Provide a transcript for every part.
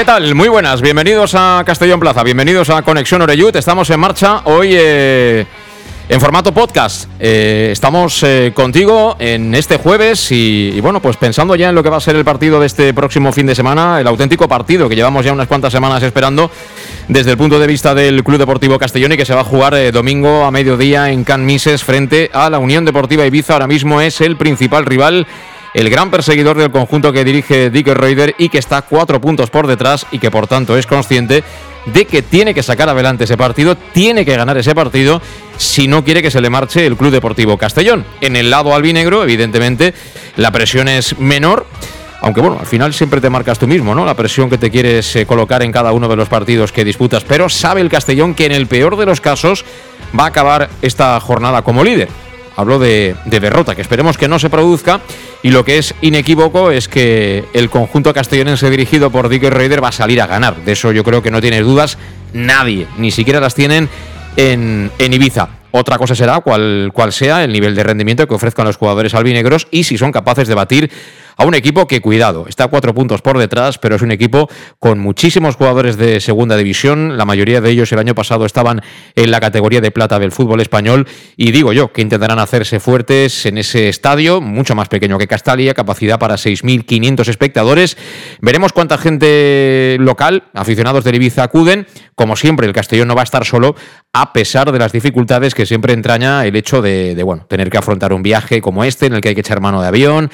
¿Qué tal? Muy buenas, bienvenidos a Castellón Plaza, bienvenidos a Conexión Oreyut. Estamos en marcha hoy eh, en formato podcast. Eh, estamos eh, contigo en este jueves y, y, bueno, pues pensando ya en lo que va a ser el partido de este próximo fin de semana, el auténtico partido que llevamos ya unas cuantas semanas esperando desde el punto de vista del Club Deportivo Castellón y que se va a jugar domingo a mediodía en Can Mises frente a la Unión Deportiva Ibiza. Ahora mismo es el principal rival el gran perseguidor del conjunto que dirige Dick Reuter y que está cuatro puntos por detrás y que por tanto es consciente de que tiene que sacar adelante ese partido, tiene que ganar ese partido si no quiere que se le marche el Club Deportivo Castellón. En el lado albinegro, evidentemente, la presión es menor. Aunque bueno, al final siempre te marcas tú mismo, ¿no? La presión que te quieres eh, colocar en cada uno de los partidos que disputas. Pero sabe el Castellón que en el peor de los casos va a acabar esta jornada como líder. Hablo de, de derrota, que esperemos que no se produzca y lo que es inequívoco es que el conjunto castellonense dirigido por Dick Raider va a salir a ganar. De eso yo creo que no tiene dudas nadie, ni siquiera las tienen en, en Ibiza. Otra cosa será cuál cual sea el nivel de rendimiento que ofrezcan los jugadores albinegros y si son capaces de batir a un equipo que, cuidado, está cuatro puntos por detrás, pero es un equipo con muchísimos jugadores de segunda división. La mayoría de ellos el año pasado estaban en la categoría de plata del fútbol español. Y digo yo que intentarán hacerse fuertes en ese estadio, mucho más pequeño que Castalia, capacidad para 6.500 espectadores. Veremos cuánta gente local, aficionados del Ibiza, acuden. Como siempre, el Castellón no va a estar solo, a pesar de las dificultades que siempre entraña el hecho de, de bueno, tener que afrontar un viaje como este, en el que hay que echar mano de avión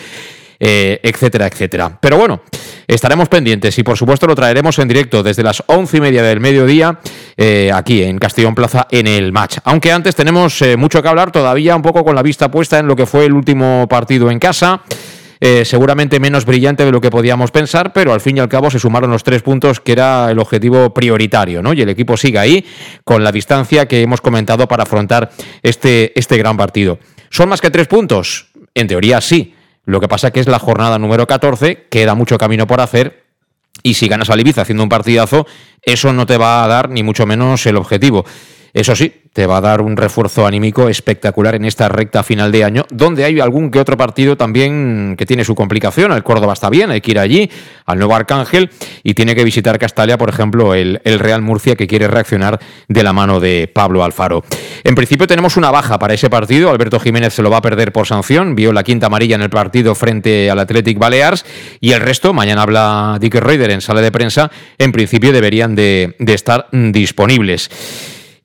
eh, etcétera, etcétera. Pero bueno, estaremos pendientes y por supuesto lo traeremos en directo desde las once y media del mediodía eh, aquí en Castellón Plaza en el match. Aunque antes tenemos eh, mucho que hablar todavía un poco con la vista puesta en lo que fue el último partido en casa. Seguramente menos brillante de lo que podíamos pensar, pero al fin y al cabo se sumaron los tres puntos que era el objetivo prioritario, ¿no? Y el equipo sigue ahí con la distancia que hemos comentado para afrontar este, este gran partido. ¿Son más que tres puntos? En teoría sí, lo que pasa que es la jornada número 14, queda mucho camino por hacer y si ganas a Ibiza haciendo un partidazo, eso no te va a dar ni mucho menos el objetivo. Eso sí, te va a dar un refuerzo anímico espectacular en esta recta final de año, donde hay algún que otro partido también que tiene su complicación. El Córdoba está bien, hay que ir allí, al nuevo Arcángel, y tiene que visitar Castalia, por ejemplo, el, Real Murcia, que quiere reaccionar de la mano de Pablo Alfaro. En principio tenemos una baja para ese partido. Alberto Jiménez se lo va a perder por sanción, vio la quinta amarilla en el partido frente al Athletic Balears, y el resto, mañana habla Dick Reuter en sala de prensa, en principio deberían de, de estar disponibles.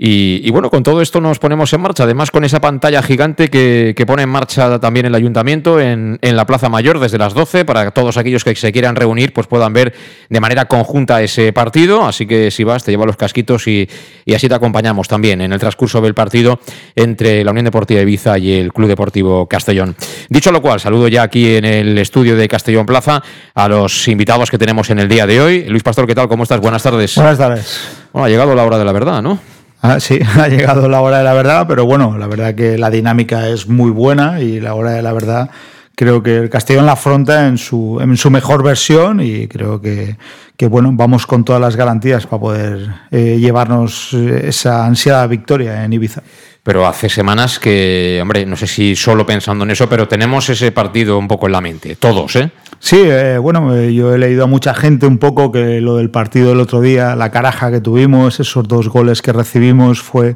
Y, y, bueno, con todo esto nos ponemos en marcha, además con esa pantalla gigante que, que pone en marcha también el ayuntamiento en, en, la Plaza Mayor desde las 12, para que todos aquellos que se quieran reunir pues puedan ver de manera conjunta ese partido. Así que si vas, te lleva los casquitos y, y así te acompañamos también en el transcurso del partido entre la Unión Deportiva Ibiza y el Club Deportivo Castellón. Dicho lo cual, saludo ya aquí en el estudio de Castellón Plaza a los invitados que tenemos en el día de hoy. Luis Pastor, ¿qué tal? ¿Cómo estás? Buenas tardes. Buenas tardes. Bueno, ha llegado la hora de la verdad, ¿no? Ah, sí, ha llegado la hora de la verdad, pero bueno, la verdad que la dinámica es muy buena y la hora de la verdad creo que el Castellón la afronta en su, en su mejor versión y creo que, que bueno, vamos con todas las garantías para poder eh, llevarnos esa ansiada victoria en Ibiza pero hace semanas que, hombre, no sé si solo pensando en eso, pero tenemos ese partido un poco en la mente, todos, ¿eh? Sí, eh, bueno, eh, yo he leído a mucha gente un poco que lo del partido del otro día, la caraja que tuvimos, esos dos goles que recibimos, fue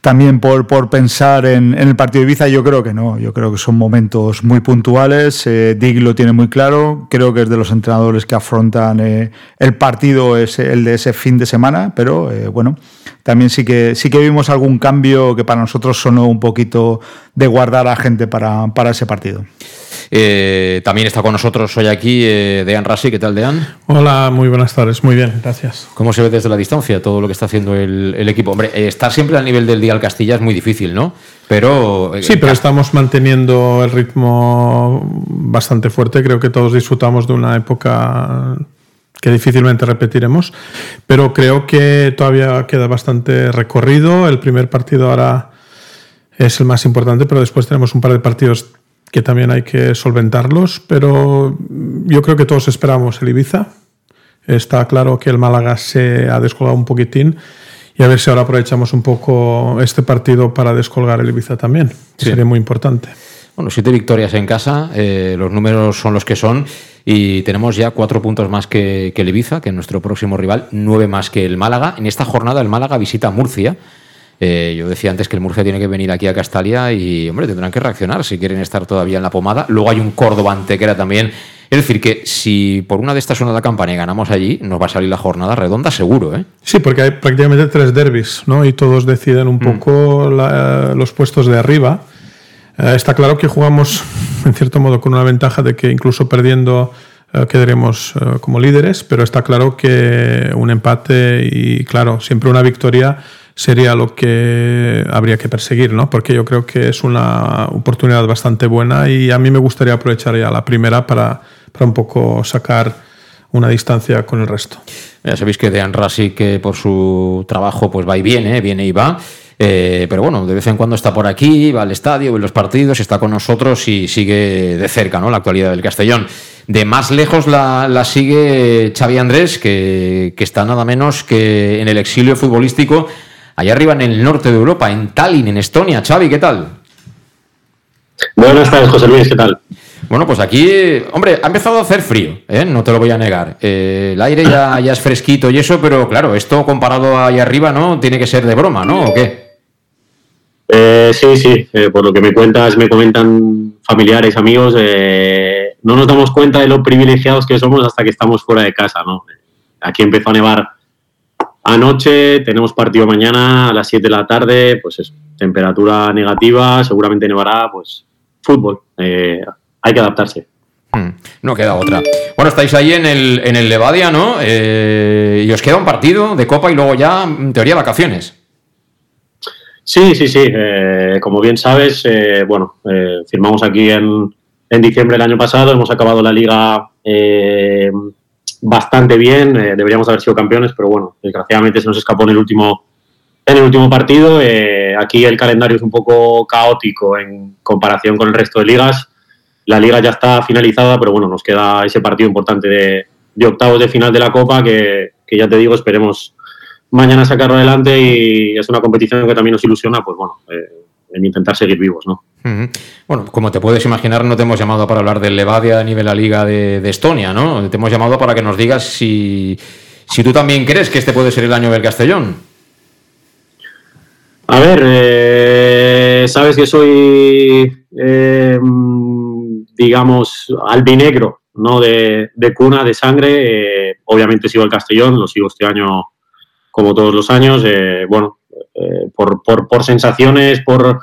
también por, por pensar en, en el partido de Ibiza. Yo creo que no, yo creo que son momentos muy puntuales. Eh, Dig lo tiene muy claro, creo que es de los entrenadores que afrontan eh, el partido, es el de ese fin de semana, pero eh, bueno, también sí que, sí que vimos algún cambio que para nosotros sonó un poquito de guardar a gente para, para ese partido. Eh, también está con nosotros hoy aquí eh, Dean Rassi. ¿Qué tal, Dean? Hola, muy buenas tardes. Muy bien, gracias. ¿Cómo se ve desde la distancia todo lo que está haciendo el, el equipo? Hombre, eh, estar siempre al nivel del Dial Castilla es muy difícil, ¿no? Pero, eh, sí, pero estamos manteniendo el ritmo bastante fuerte. Creo que todos disfrutamos de una época que difícilmente repetiremos, pero creo que todavía queda bastante recorrido. El primer partido ahora es el más importante, pero después tenemos un par de partidos que también hay que solventarlos, pero yo creo que todos esperamos el Ibiza. Está claro que el Málaga se ha descolgado un poquitín y a ver si ahora aprovechamos un poco este partido para descolgar el Ibiza también. Sí. Sería muy importante. Bueno, siete victorias en casa, eh, los números son los que son y tenemos ya cuatro puntos más que, el Ibiza, que es nuestro próximo rival, nueve más que el Málaga. En esta jornada el Málaga visita Murcia. Eh, yo decía antes que el Murcia tiene que venir aquí a Castalia y, hombre, tendrán que reaccionar si quieren estar todavía en la pomada. Luego hay un Córdoba Antequera también. Es decir, que si por una de estas suena la campana y ganamos allí, nos va a salir la jornada redonda seguro, ¿eh? Sí, porque hay prácticamente tres derbis, ¿no? Y todos deciden un mm. poco los puestos de arriba. Eh, está claro que jugamos, en cierto modo, con una ventaja de que incluso perdiendo eh, quedaremos eh, como líderes, pero está claro que un empate y, claro, siempre una victoria sería lo que habría que perseguir, ¿no? Porque yo creo que es una oportunidad bastante buena y a mí me gustaría aprovechar ya la primera para, para un poco sacar una distancia con el resto. Ya sabéis que Dean Rasi, que por su trabajo pues va y viene, viene y va. Eh, pero bueno, de vez en cuando está por aquí, va al estadio, ve los partidos, está con nosotros y sigue de cerca ¿no? la actualidad del Castellón. De más lejos la, sigue Xavi Andrés, que, está nada menos que en el exilio futbolístico, allá arriba en el norte de Europa, en Tallinn, en Estonia. Xavi, ¿qué tal? Buenas tardes, José Luis, ¿qué tal? Bueno, pues aquí, hombre, ha empezado a hacer frío, ¿eh? no te lo voy a negar. Eh, el aire ya, ya es fresquito y eso, pero claro, esto comparado ahí arriba, ¿no? Tiene que ser de broma, ¿no? ¿O qué? Eh, sí, sí, eh, por lo que me cuentas, me comentan familiares, amigos, eh, no nos damos cuenta de lo privilegiados que somos hasta que estamos fuera de casa, ¿no? Aquí empezó a nevar anoche, tenemos partido mañana a las 7 de la tarde, pues es temperatura negativa, seguramente nevará, pues fútbol, hay que adaptarse. Hmm, no queda otra. Bueno, estáis ahí en el, en el Levadia, ¿no? y os queda un partido de Copa y luego ya, en teoría, vacaciones. Sí, sí, sí. Eh, como bien sabes, eh, bueno, eh, firmamos aquí en, en, diciembre del año pasado, hemos acabado la liga bastante bien, deberíamos haber sido campeones, pero bueno, desgraciadamente se nos escapó en el último, en el último partido. aquí el calendario es un poco caótico en comparación con el resto de ligas. La liga ya está finalizada, pero bueno, nos queda ese partido importante de, de octavos de final de la Copa que, que ya te digo, esperemos mañana sacarlo adelante y es una competición que también nos ilusiona, pues bueno, eh, en intentar seguir vivos, ¿no? Bueno, como te puedes imaginar, no te hemos llamado para hablar del Levadia a nivel la Liga de, Estonia, ¿no? Te hemos llamado para que nos digas si, si tú también crees que este puede ser el año del Castellón. A ver, eh, sabes que soy, eh, digamos, albinegro, ¿no? De, de cuna, de sangre. obviamente sigo el Castellón, lo sigo este año como todos los años. Eh, bueno, eh, por, por, sensaciones, por,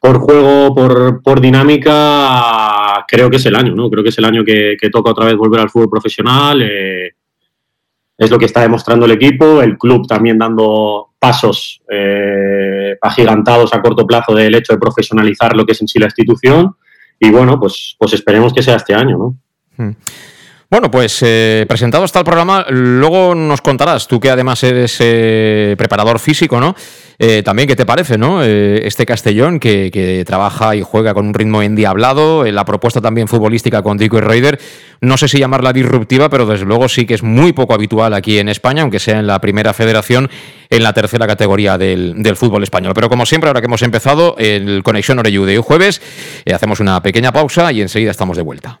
juego, por, dinámica, creo que es el año, ¿no? Creo que es el año que, toca otra vez volver al fútbol profesional. Eh, es lo que está demostrando el equipo, el club también dando pasos agigantados a corto plazo del hecho de profesionalizar lo que es en sí la institución. Y bueno, pues, pues esperemos que sea este año, ¿no? Hmm. Bueno, pues eh, presentado está el programa, luego nos contarás, tú que además eres eh, preparador físico, ¿no? Eh, también, ¿qué te parece, no? este Castellón que, trabaja y juega con un ritmo endiablado, la propuesta también futbolística con Dico y Raider, no sé si llamarla disruptiva, pero desde luego sí que es muy poco habitual aquí en España, aunque sea en la primera federación, en la tercera categoría del, fútbol español. Pero como siempre, ahora que hemos empezado, el Conexión de hoy jueves, hacemos una pequeña pausa y enseguida estamos de vuelta.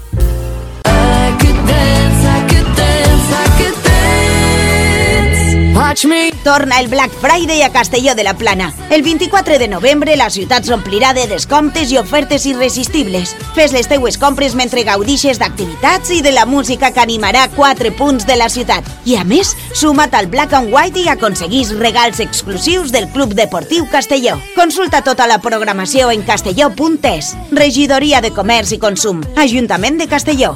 Torna el Black Friday a Castelló de la Plana. El 24 de novembre la ciutat s'omplirà de descomptes i ofertes irresistibles. Fes les teues compres mentre gaudixes d'activitats i de la música que animarà quatre punts de la ciutat. I a més, suma't al Black and White i aconseguís regals exclusius del Club Deportiu Castelló. Consulta tota la programació en castelló.es. Regidoria de Comerç i Consum. Ajuntament de Castelló.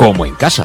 como en casa.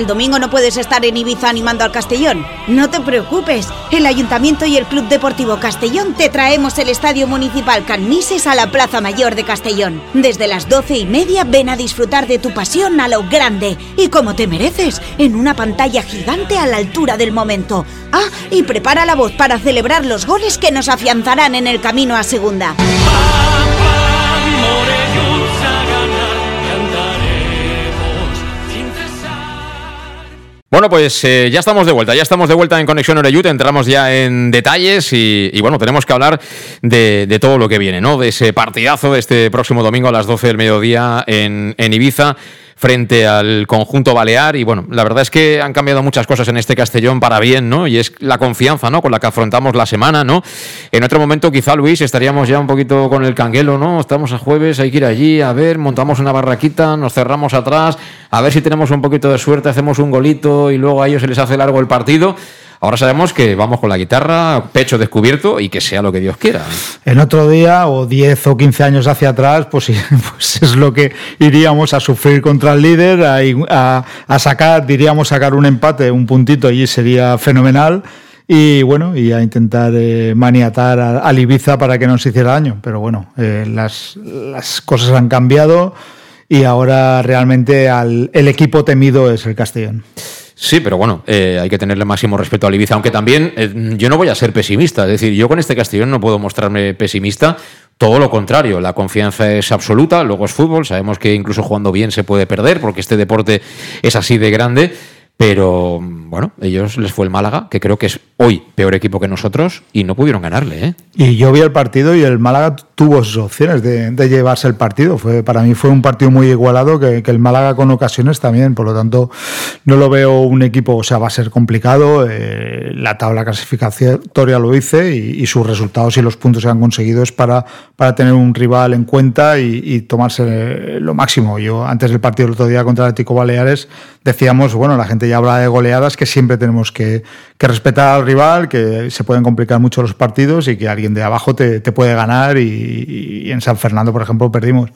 El domingo no puedes estar en Ibiza animando al Castellón. No te preocupes. El Ayuntamiento y el Club Deportivo Castellón te traemos el Estadio Municipal Canmises a la Plaza Mayor de Castellón. Desde las doce y media ven a disfrutar de tu pasión a lo grande y como te mereces, en una pantalla gigante a la altura del momento. Ah, y prepara la voz para celebrar los goles que nos afianzarán en el camino a segunda. Bueno, pues eh, ya estamos de vuelta, ya estamos de vuelta en Conexión Oreyut, entramos ya en detalles y, bueno, tenemos que hablar de, de todo lo que viene, ¿no? De ese partidazo de este próximo domingo a las 12 del mediodía en Ibiza frente al conjunto balear. Y bueno, la verdad es que han cambiado muchas cosas en este Castellón para bien, ¿no? Y es la confianza, ¿no? Con la que afrontamos la semana, ¿no? En otro momento, quizá, Luis, estaríamos ya un poquito con el canguelo, ¿no? Estamos a jueves, hay que ir allí, a ver, montamos una barraquita, nos cerramos atrás, a ver si tenemos un poquito de suerte, hacemos un golito y luego a ellos se les hace largo el partido. Ahora sabemos que vamos con la guitarra, pecho descubierto y que sea lo que Dios quiera. En otro día, o 10 o 15 años hacia atrás, pues, pues es lo que iríamos a sufrir contra el líder, a, sacar, diríamos sacar un empate, un puntito allí sería fenomenal. Y bueno, y a intentar eh, maniatar al Ibiza para que no se hiciera daño. Pero bueno, eh, las, cosas han cambiado y ahora realmente al- el equipo temido es el Castellón. Sí, pero bueno, eh, hay que tenerle máximo respeto al Ibiza, aunque también eh, yo no voy a ser pesimista, es decir, yo con este Castellón no puedo mostrarme pesimista, todo lo contrario, la confianza es absoluta, luego es fútbol, sabemos que incluso jugando bien se puede perder, porque este deporte es así de grande, pero bueno, ellos les fue el Málaga, que creo que es hoy peor equipo que nosotros, y no pudieron ganarle, ¿eh? Y yo vi el partido y el Málaga tuvo sus opciones de, de llevarse el partido. Fue, para mí fue un partido muy igualado, que, el Málaga con ocasiones también. Por lo tanto, no lo veo un equipo, o sea, va a ser complicado. eh, la tabla clasificatoria lo hice y, sus resultados y los puntos que han conseguido es para, para tener un rival en cuenta y, tomarse lo máximo. Yo, antes del partido del otro día contra el Atlético Baleares, decíamos, bueno, la gente ya habla de goleadas, que siempre tenemos que, que respetar al rival, que se pueden complicar mucho los partidos y que alguien de abajo te, te puede ganar y, y en San Fernando, por ejemplo, perdimos.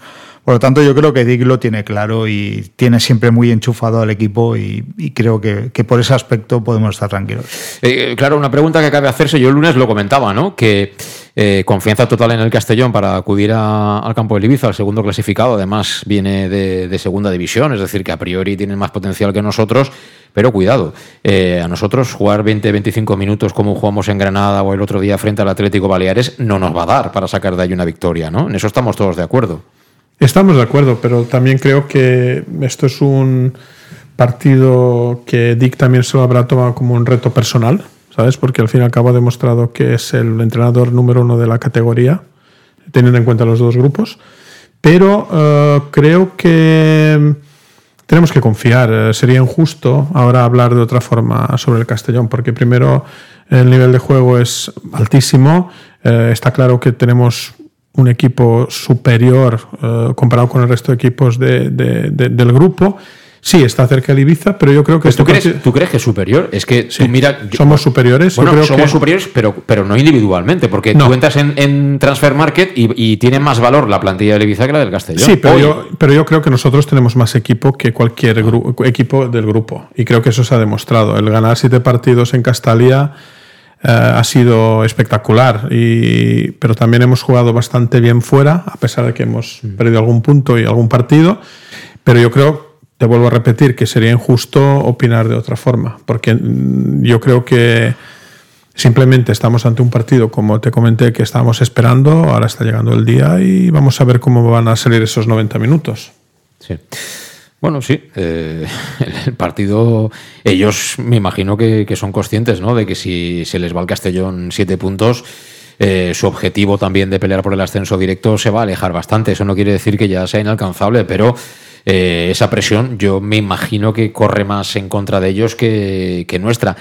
Por lo tanto, yo creo que Dick lo tiene claro y tiene siempre muy enchufado al equipo y, creo que, por ese aspecto podemos estar tranquilos. Eh, claro, una pregunta que cabe hacerse, yo el lunes lo comentaba, ¿no? Que eh, confianza total en el Castellón para acudir al campo del Ibiza, el segundo clasificado, además viene de, de segunda división, es decir, que a priori tienen más potencial que nosotros, pero cuidado, eh, a nosotros jugar 20-25 minutos como jugamos en Granada o el otro día frente al Atlético Baleares no nos va a dar para sacar de ahí una victoria, ¿no? En eso estamos todos de acuerdo. Estamos de acuerdo, pero también creo que esto es un partido que Dick también se lo habrá tomado como un reto personal, ¿sabes? Porque al fin y al cabo ha demostrado que es el entrenador número uno de la categoría, teniendo en cuenta los dos grupos. Pero eh, creo que tenemos que confiar. Eh, Sería injusto ahora hablar de otra forma sobre el Castellón, porque primero el nivel de juego es altísimo. Eh, está claro que tenemos un equipo superior eh, comparado con el resto de equipos de- de- de- del grupo. Sí, está cerca el Ibiza, pero yo creo que Pues, ¿tú, este crees, ¿Tú crees que es superior? Es que tú mira... yo- somos superiores. Yo Bueno, creo somos que- superiores, pero, pero no individualmente, porque No. tú entras en, en Transfer Market y, y tiene más valor la plantilla del Ibiza que la del Castellón. Sí, pero Hoy. yo, pero yo creo que nosotros tenemos más equipo que cualquier equipo del grupo. Y creo que eso se ha demostrado. El ganar siete partidos en Castalia eh, ha sido espectacular. Y, pero también hemos jugado bastante bien fuera, a pesar de que hemos perdido algún punto y algún partido. Pero yo creo, te vuelvo a repetir, que sería injusto opinar de otra forma. Porque mm, yo creo que Simplemente estamos ante un partido, como te comenté, que estábamos esperando, ahora está llegando el día y vamos a ver cómo van a salir esos 90 minutos. Sí. Bueno, sí, eh, el partido, ellos me imagino que, son conscientes, ¿no? De que si se les va al Castellón siete puntos, eh, su objetivo también de pelear por el ascenso directo se va a alejar bastante. Eso no quiere decir que ya sea inalcanzable, pero eh, esa presión yo me imagino que corre más en contra de ellos que, que nuestra.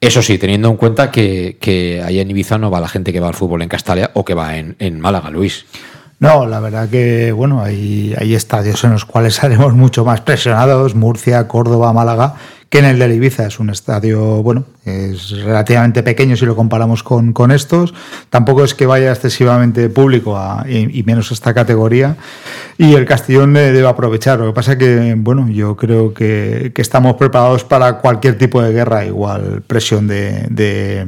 Eso sí, teniendo en cuenta que, que allá en Ibiza no va la gente que va al fútbol en Castalia o que va en, en Málaga, Luis. No, la verdad que bueno, hay, hay estadios en los cuales haremos mucho más presionados, Murcia, Córdoba, Málaga, que en el de Ibiza. Es un estadio, bueno, es relativamente pequeño si lo comparamos con, con estos. Tampoco es que vaya excesivamente público a- y, menos esta categoría. Y el Castellón debe aprovechar. Lo que pasa que, bueno, yo creo que, que estamos preparados para cualquier tipo de guerra, igual presión de- de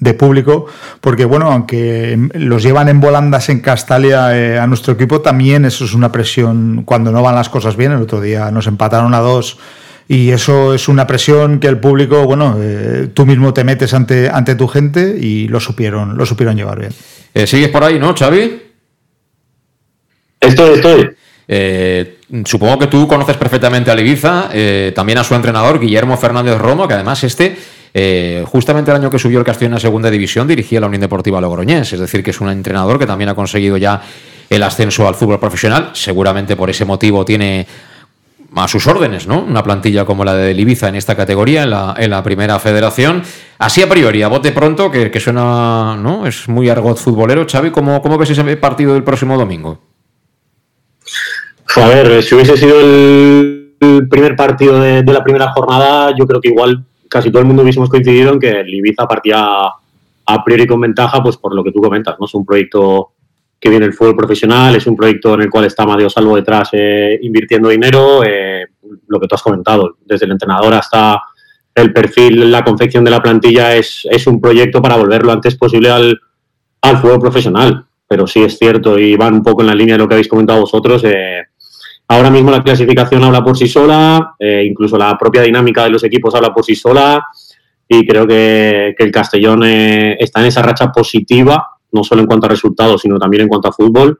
de público, porque bueno, aunque los llevan en volandas en Castalia eh, a nuestro equipo, también eso es una presión cuando no van las cosas bien. El otro día nos empataron a dos y eso es una presión que el público, bueno, eh, tú mismo te metes ante, ante tu gente y lo supieron, lo supieron llevar bien. Eh, ¿Sigues por ahí, no, Xavi? Estoy, estoy. Eh, supongo que tú conoces perfectamente a eh, también a su entrenador, Guillermo Fernández Romo, que además este, eh, justamente el año que subió el Castellón a segunda división, dirigía la Unión Deportiva Logroñés, es decir, que es un entrenador que también ha conseguido ya el ascenso al fútbol profesional, seguramente por ese motivo tiene a sus órdenes, ¿no? Una plantilla como la de Ibiza en esta categoría, en la, en la primera federación. Así a priori, a bote pronto, que, que suena, ¿no? Es muy argot futbolero. Xavi, ¿cómo, ¿cómo ves ese partido del próximo domingo? A ver, si hubiese sido el, primer partido de la primera jornada, yo creo que igual casi todo el mundo hubiésemos coincidido en que el Ibiza partía a priori con ventaja, pues por lo que tú comentas, ¿no? Es un proyecto que viene el fútbol profesional, es un proyecto en el cual está Amadeo Salvo detrás eh, invirtiendo dinero, eh, lo que tú has comentado, desde el entrenador hasta el perfil, la confección de la plantilla es, es un proyecto para volver lo antes posible al, al fútbol profesional. Pero sí es cierto y van un poco en la línea de lo que habéis comentado vosotros. eh, ahora mismo la clasificación habla por sí sola, eh, incluso la propia dinámica de los equipos habla por sí sola y creo que, el Castellón eh, está en esa racha positiva, no solo en cuanto a resultados, sino también en cuanto a fútbol,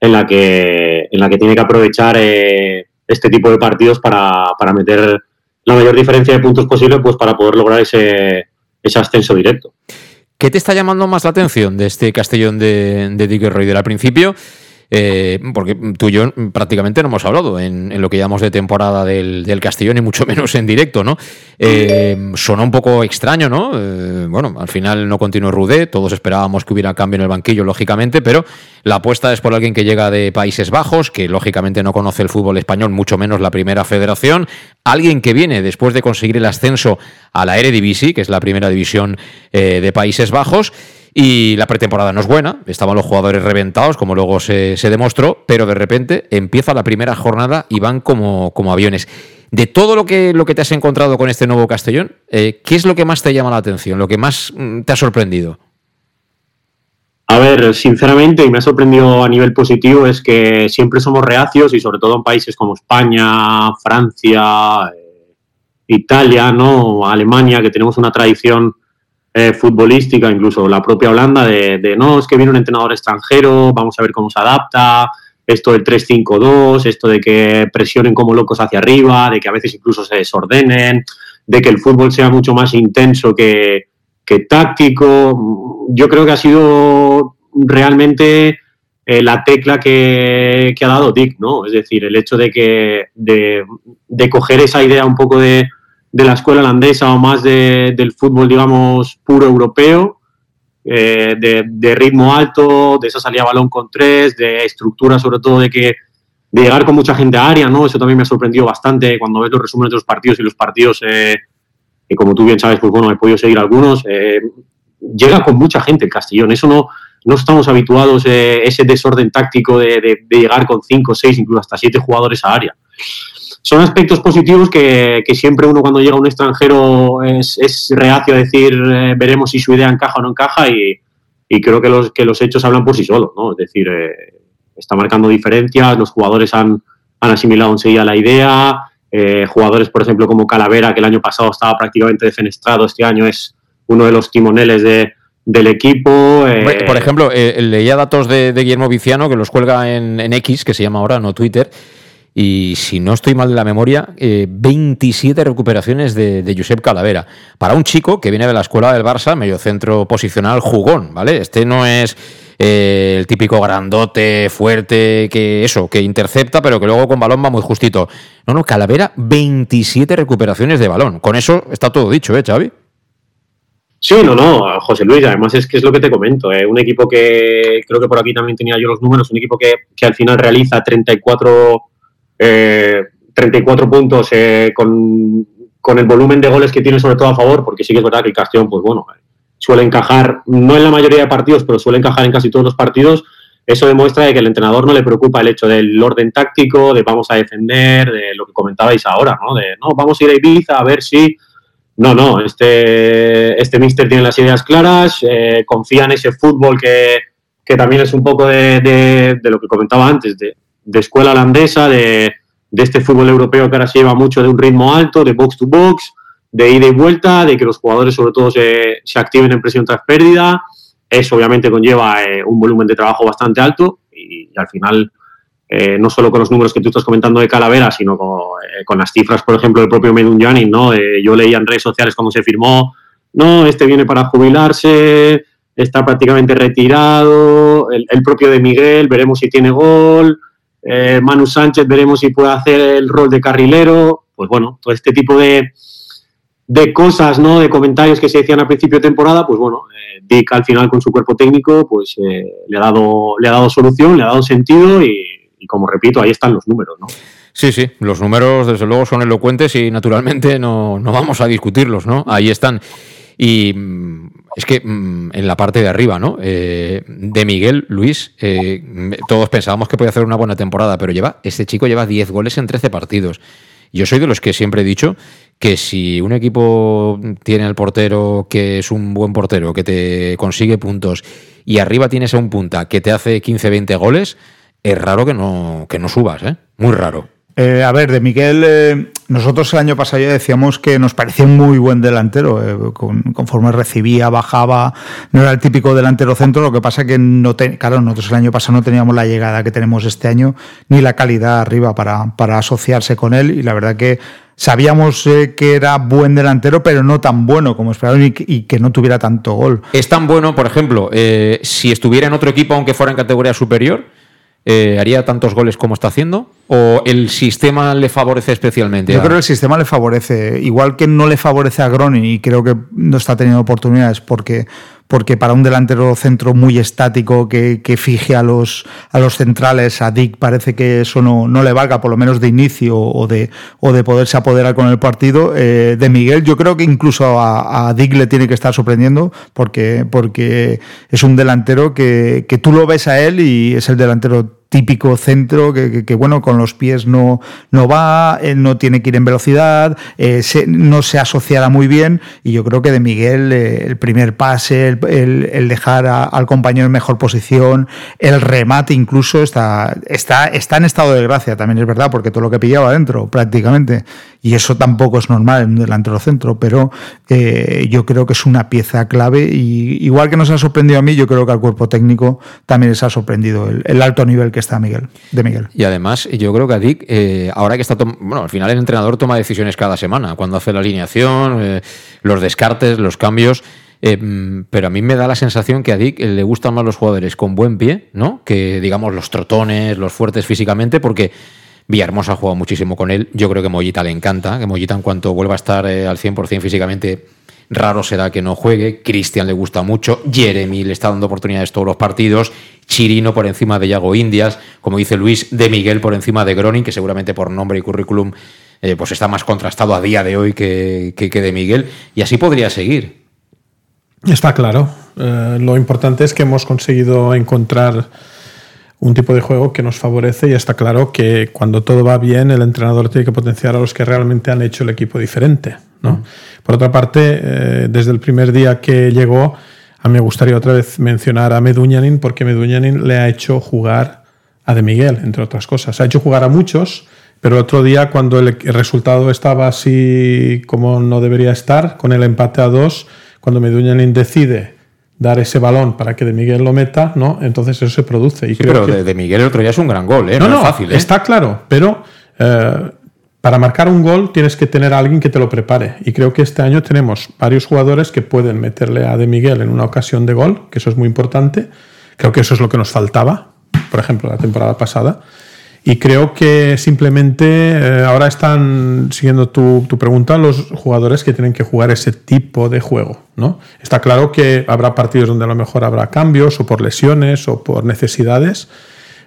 en la que, en la que tiene que aprovechar eh, este tipo de partidos para, para meter la mayor diferencia de puntos posible pues para poder lograr ese, ese ascenso directo. ¿Qué te está llamando más la atención de este Castellón de, de Dick Reuter? Al principio, eh, porque tú y yo prácticamente no hemos hablado en, lo que llamamos de temporada del, del, Castellón y mucho menos en directo, ¿no? Eh, sonó un poco extraño, ¿no? Eh, bueno, al final no continuó Rudé, todos esperábamos que hubiera cambio en el banquillo, lógicamente, pero la apuesta es por alguien que llega de Países Bajos, que lógicamente no conoce el fútbol español, mucho menos la primera federación, alguien que viene después de conseguir el ascenso a la Eredivisie, que es la primera división eh, de Países Bajos, y la pretemporada no es buena, estaban los jugadores reventados, como luego se, demostró, pero de repente empieza la primera jornada y van como, como aviones. De todo lo que, lo que te has encontrado con este nuevo Castellón, eh, ¿qué es lo que más te llama la atención, lo que más mm, te ha sorprendido? A ver, sinceramente, y me ha sorprendido a nivel positivo, es que siempre somos reacios y sobre todo en países como España, Francia, eh, Italia, ¿no? Alemania, que tenemos una tradición eh, futbolística, incluso la propia Holanda, de, de, no, es que viene un entrenador extranjero, vamos a ver cómo se adapta, esto del 3-5-2, esto de que presionen como locos hacia arriba, de que a veces incluso se desordenen, de que el fútbol sea mucho más intenso que, táctico. Yo creo que ha sido realmente eh, la tecla que, que, ha dado Dick, ¿no? Es decir, el hecho de que de, de coger esa idea un poco de, de la escuela holandesa o más de, del fútbol, digamos, puro europeo, eh, de, ritmo alto, de esa salida balón con tres, de estructura sobre todo de que de llegar con mucha gente a área, ¿no? Eso también me ha sorprendido bastante cuando ves los resúmenes de los partidos y los partidos, eh, que como tú bien sabes, pues bueno, he podido seguir algunos, eh, llega con mucha gente el Castellón, eso no, no estamos habituados, eh, ese desorden táctico de, de, de, llegar con cinco, seis, incluso hasta siete jugadores a área son aspectos positivos que, siempre uno cuando llega a un extranjero es, reacio a decir eh, veremos si su idea encaja o no encaja y, creo que los, que los hechos hablan por sí solos, ¿no? Es decir, eh, está marcando diferencias, los jugadores han, han asimilado enseguida la idea, eh, jugadores por ejemplo como Calavera que el año pasado estaba prácticamente defenestrado, este año es uno de los timoneles de, del equipo. Eh... Por ejemplo, leía datos de, Guillermo Viciano que los cuelga en X, que se llama ahora, no Twitter, y si no estoy mal de la memoria, eh, 27 recuperaciones de, Josep Calavera. Para un chico que viene de la escuela del Barça, medio centro posicional jugón, ¿vale? Este no es eh, el típico grandote, fuerte, que eso, que intercepta, pero que luego con balón va muy justito. No, no, Calavera, 27 recuperaciones de balón. Con eso está todo dicho, ¿eh, Xavi? Sí, no, no, José Luis, además es que es lo que te comento, ¿eh? un equipo que creo que por aquí también tenía yo los números, un equipo que, que al final realiza 34 eh, 34 puntos eh, con, con, el volumen de goles que tiene sobre todo a favor, porque sí que es verdad que el Castellón, pues bueno, suele encajar, no en la mayoría de partidos, pero suele encajar en casi todos los partidos. Eso demuestra de que el entrenador no le preocupa el hecho del orden táctico, de vamos a defender, de lo que comentabais ahora, ¿no? De no, vamos a ir a Ibiza a ver si. No, no, este, este mister tiene las ideas claras, eh, confía en ese fútbol que, que también es un poco de, de, de lo que comentaba antes, de, de escuela holandesa, de, de, este fútbol europeo que ahora se lleva mucho de un ritmo alto, de box to box, de ida y vuelta, de que los jugadores sobre todo se, se activen en presión tras pérdida. Eso obviamente conlleva eh, un volumen de trabajo bastante alto y, al final, eh, no solo con los números que tú estás comentando de Calavera, sino con, eh, las cifras, por ejemplo, del propio Medunjani, ¿no? yo leía en redes sociales cuando se firmó, no, este viene para jubilarse, está prácticamente retirado, el, el propio de Miguel, veremos si tiene gol, Eh, Manu Sánchez veremos si puede hacer el rol de carrilero. Pues bueno, todo este tipo de, de cosas, ¿no? De comentarios que se decían al principio de temporada, pues bueno, eh, Dick al final con su cuerpo técnico, pues eh, le, ha dado, le ha dado solución, le ha dado sentido y, y como repito, ahí están los números, ¿no? Sí, sí, los números desde luego son elocuentes y naturalmente no, no vamos a discutirlos, ¿no? Ahí están. Y mm, es que mm, en la parte de arriba, ¿no? Eh, de Miguel, Luis, eh, todos pensábamos que podía hacer una buena temporada, pero lleva, este chico lleva 10 goles en 13 partidos. Yo soy de los que siempre he dicho que si un equipo tiene al portero que es un buen portero, que te consigue puntos, y arriba tienes a un punta que te hace 15-20 goles, es raro que no, que no subas, ¿eh? Muy raro. Eh, a ver, de Miguel, eh, nosotros el año pasado ya decíamos que nos parecía un muy buen delantero. eh, con- conforme recibía, bajaba, no era el típico delantero centro. Lo que pasa que no te- claro, nosotros el año pasado no teníamos la llegada que tenemos este año, ni la calidad arriba para, para asociarse con él. Y la verdad que sabíamos eh, que era buen delantero, pero no tan bueno como esperaban y, que- no tuviera tanto gol. Es tan bueno, por ejemplo, si estuviera en otro equipo, aunque fuera en categoría superior, eh, ¿haría tantos goles como está haciendo? ¿O el sistema le favorece especialmente? Yo creo que el sistema le favorece, igual que no le favorece a Gronin y creo que no está teniendo oportunidades porque, porque para un delantero centro muy estático que, que fije a los, a los centrales, a Dick parece que eso no, no le valga, por lo menos de inicio o de, o de poderse apoderar con el partido. Eh, de Miguel, yo creo que incluso a, a Dick le tiene que estar sorprendiendo porque, porque es un delantero que, que tú lo ves a él y es el delantero típico centro que, bueno, con los pies no, no va, él no tiene que ir en velocidad, eh, se- no se asociará muy bien y yo creo que de Miguel eh, el primer pase, el, el- el dejar a- al compañero en mejor posición, el remate incluso está, está, está en estado de gracia, también es verdad, porque todo lo que pillaba adentro prácticamente y eso tampoco es normal en un delantero centro, pero eh, yo creo que es una pieza clave y igual que nos ha sorprendido a mí, yo creo que al cuerpo técnico también les ha sorprendido el, el alto nivel que está Miguel, de Miguel. Y además, yo creo que a Dick, eh, ahora que está. Bueno, al final el entrenador toma decisiones cada semana, cuando hace la alineación, eh, los descartes, los cambios. eh, pero a mí me da la sensación que a Dick le gustan más los jugadores con buen pie, ¿no? Que digamos los trotones, los fuertes físicamente, porque Villahermosa ha jugado muchísimo con él. Yo creo que Mollita le encanta, que Mollita en cuanto vuelva a estar eh, al 100% físicamente, raro será que no juegue. Cristian le gusta mucho. Jeremy le está dando oportunidades todos los partidos. Chirino por encima de Yago Indias. Como dice Luis, de Miguel por encima de Groning, que seguramente por nombre y currículum eh, pues está más contrastado a día de hoy que, que, que de Miguel. Y así podría seguir. Está claro. Eh, lo importante es que hemos conseguido encontrar un tipo de juego que nos favorece y está claro que cuando todo va bien el entrenador tiene que potenciar a los que realmente han hecho el equipo diferente. ¿no? Por otra parte, eh, desde el primer día que llegó, a mí me gustaría otra vez mencionar a Meduñanin porque Meduñanin le ha hecho jugar a De Miguel, entre otras cosas. Ha hecho jugar a muchos, pero el otro día cuando el, resultado estaba así como no debería estar, con el empate a dos, cuando Meduñanin decide dar ese balón para que De Miguel lo meta, ¿no? Entonces eso se produce. Y Sí, creo pero que- de, de Miguel el otro día es un gran gol, ¿eh? no, No, no, es fácil, ¿eh? está claro, pero eh, para marcar un gol tienes que tener a alguien que te lo prepare. Y creo que este año tenemos varios jugadores que pueden meterle a De Miguel en una ocasión de gol, que eso es muy importante. Creo que eso es lo que nos faltaba, por ejemplo, la temporada pasada. Y creo que simplemente eh, ahora están, siguiendo tu, tu pregunta, los jugadores que tienen que jugar ese tipo de juego. ¿no? Está claro que habrá partidos donde a lo mejor habrá cambios o por lesiones o por necesidades,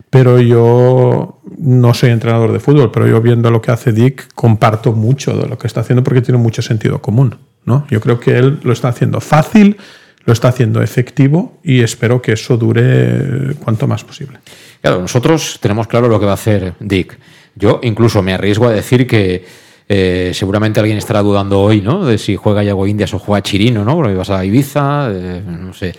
pero yo no soy entrenador de fútbol, pero yo viendo lo que hace Dick comparto mucho de lo que está haciendo porque tiene mucho sentido común. ¿no? Yo creo que él lo está haciendo fácil, lo está haciendo efectivo y espero que eso dure eh, cuanto más posible. Claro, nosotros tenemos claro lo que va a hacer Dick. Yo incluso me arriesgo a decir que eh, seguramente alguien estará dudando hoy, ¿no? De si juega Yago Indias o juega Chirino, ¿no? Porque vas a Ibiza, eh, no sé.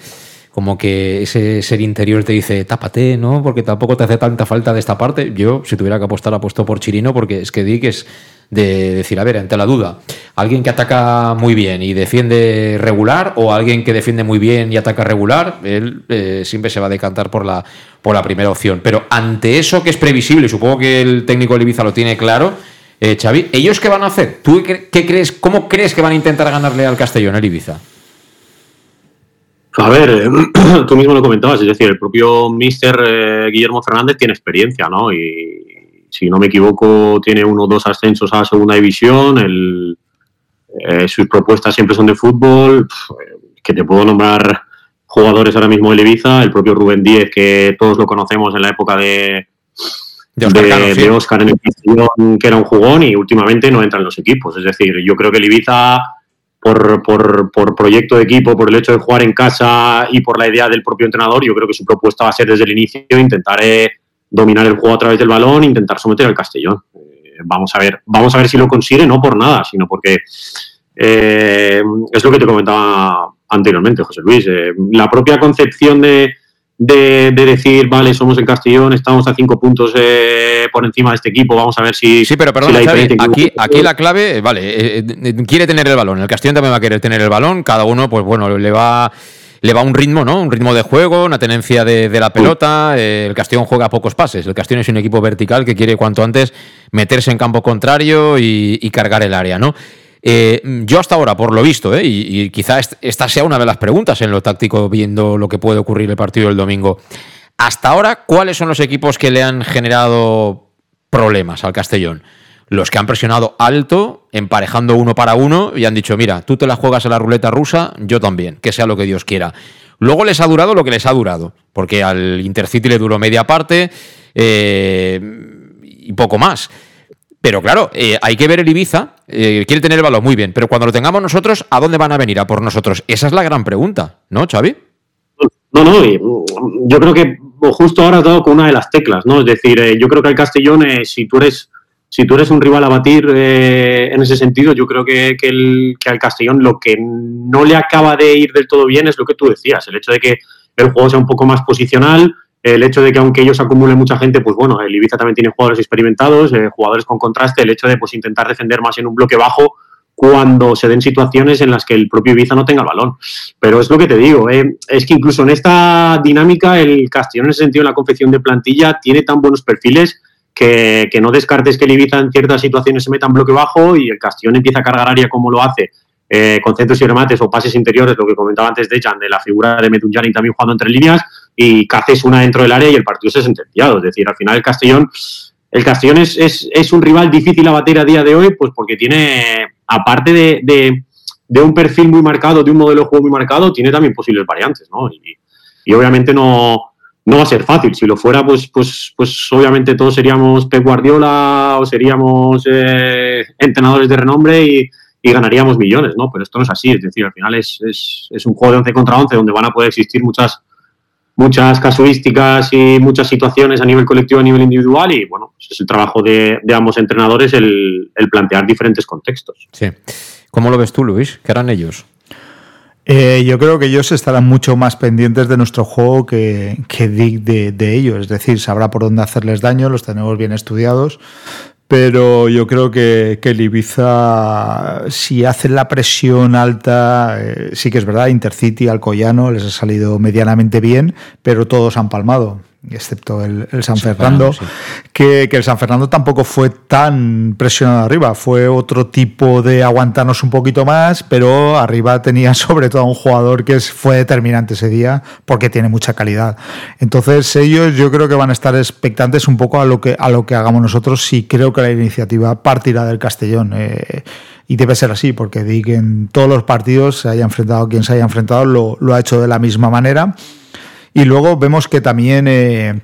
Como que ese ser interior te dice, tápate, ¿no? Porque tampoco te hace tanta falta de esta parte. Yo, si tuviera que apostar, apuesto por Chirino, porque es que Dick es de decir, a ver, ante la duda, alguien que ataca muy bien y defiende regular o alguien que defiende muy bien y ataca regular, él eh, siempre se va a decantar por la, por la primera opción. Pero ante eso que es previsible, supongo que el técnico del Ibiza lo tiene claro, eh, Xavi, ¿ellos qué van a hacer? ¿Tú qué, qué crees, cómo crees que van a intentar ganarle al Castellón, el Ibiza? A ver, eh, tú mismo lo comentabas, es decir, el propio mister eh, Guillermo Fernández tiene experiencia, ¿no? Y si no me equivoco, tiene uno o dos ascensos a la segunda división, el, eh, sus propuestas siempre son de fútbol, eh, que te puedo nombrar jugadores ahora mismo de Ibiza, el propio Rubén Díez, que todos lo conocemos en la época de, De Óscar Cano, sí. de Óscar en el Castellón, que era un jugón y últimamente no entra en los equipos. Es decir, yo creo que el Ibiza, por, por, por proyecto de equipo, por el hecho de jugar en casa y por la idea del propio entrenador, yo creo que su propuesta va a ser desde el inicio intentar dominar el juego a través del balón, intentar someter al Castellón. Eh, vamos a ver, vamos a ver si lo consigue, no por nada, sino porque eh, es lo que te comentaba anteriormente, José Luis. eh, la propia concepción de, de, de decir, vale, somos el Castellón, estamos a cinco puntos eh, por encima de este equipo, vamos a ver si. Sí, pero si Xavi, diferencia aquí, aquí la clave, eh, vale, eh, eh, quiere tener el balón. El Castellón también va a querer tener el balón. Cada uno, pues bueno, le va, le va un ritmo, ¿no? Un ritmo de juego, una tenencia de, de la pelota. Eh, el Castellón juega pocos pases. El Castellón es un equipo vertical que quiere cuanto antes meterse en campo contrario y, y cargar el área, ¿no? Eh, yo hasta ahora, por lo visto, ¿eh? y, quizá est- esta sea una de las preguntas en lo táctico, viendo lo que puede ocurrir el partido del domingo. Hasta ahora, ¿cuáles son los equipos que le han generado problemas al Castellón? Los que han presionado alto, emparejando uno para uno y han dicho, mira, tú te la juegas a la ruleta rusa, yo también, que sea lo que Dios quiera. Luego les ha durado lo que les ha durado, porque al Intercity le duró media parte eh, y poco más. Pero claro, eh, hay que ver el Ibiza, eh, quiere tener el balón muy bien, pero cuando lo tengamos nosotros, ¿a dónde van a venir? ¿A por nosotros? Esa es la gran pregunta, ¿no, Xavi? No, no, mm, yo creo que justo ahora has dado con una de las teclas, ¿no? Es decir, eh, yo creo que al Castellón, eh, si tú eres si tú eres un rival a batir eh, en ese sentido, yo creo que, que, el, que al Castellón lo que no le acaba de ir del todo bien es lo que tú decías, el hecho de que el juego sea un poco más posicional, el hecho de que aunque ellos acumulen mucha gente, pues bueno, el Ibiza también tiene jugadores experimentados, eh, jugadores con contraste, el hecho de pues intentar defender más en un bloque bajo cuando se den situaciones en las que el propio Ibiza no tenga el balón. Pero es lo que te digo, eh, es que incluso en esta dinámica el Castellón en ese sentido en la confección de plantilla tiene tan buenos perfiles que, que, no descartes que el Ibiza en ciertas situaciones se meta en bloque bajo y el Castellón empieza a cargar área como lo hace, eh, con centros y remates o pases interiores, lo que comentaba antes de Jan, de la figura de Metunjani también jugando entre líneas, y que haces una dentro del área y el partido se sentenciado. Es decir, al final el Castellón, el Castellón es, es, es un rival difícil a bater a día de hoy, pues porque tiene, aparte de, de, de, un perfil muy marcado, de un modelo de juego muy marcado, tiene también posibles variantes, ¿no? Y, y obviamente no, no va a ser fácil. Si lo fuera, pues, pues, pues obviamente todos seríamos Pep Guardiola o seríamos eh, entrenadores de renombre y, y, ganaríamos millones, ¿no? Pero esto no es así. Es decir, al final es, es, es, un juego de 11 contra 11 donde van a poder existir muchas, muchas casuísticas y muchas situaciones a nivel colectivo, a nivel individual y, bueno, pues es el trabajo de, de ambos entrenadores el, el, plantear diferentes contextos. Sí. ¿Cómo lo ves tú, Luis? ¿Qué harán ellos? Eh, yo creo que ellos estarán mucho más pendientes de nuestro juego que, que de, de, de, ellos. Es decir, sabrá por dónde hacerles daño, los tenemos bien estudiados. Pero yo creo que, que Ibiza, si hacen la presión alta, eh, sí que es verdad, Intercity, Alcoyano, les ha salido medianamente bien, pero todos han palmado excepto el, el San Fernando, sí. que, que, el San Fernando tampoco fue tan presionado arriba, fue otro tipo de aguantarnos un poquito más, pero arriba tenía sobre todo un jugador que fue determinante ese día porque tiene mucha calidad. Entonces ellos yo creo que van a estar expectantes un poco a lo que, a lo que hagamos nosotros, sí creo que la iniciativa partirá del Castellón. Eh, y debe ser así, porque Dick en todos los partidos se haya enfrentado quien se haya enfrentado, lo, lo ha hecho de la misma manera. Y luego vemos que también, eh,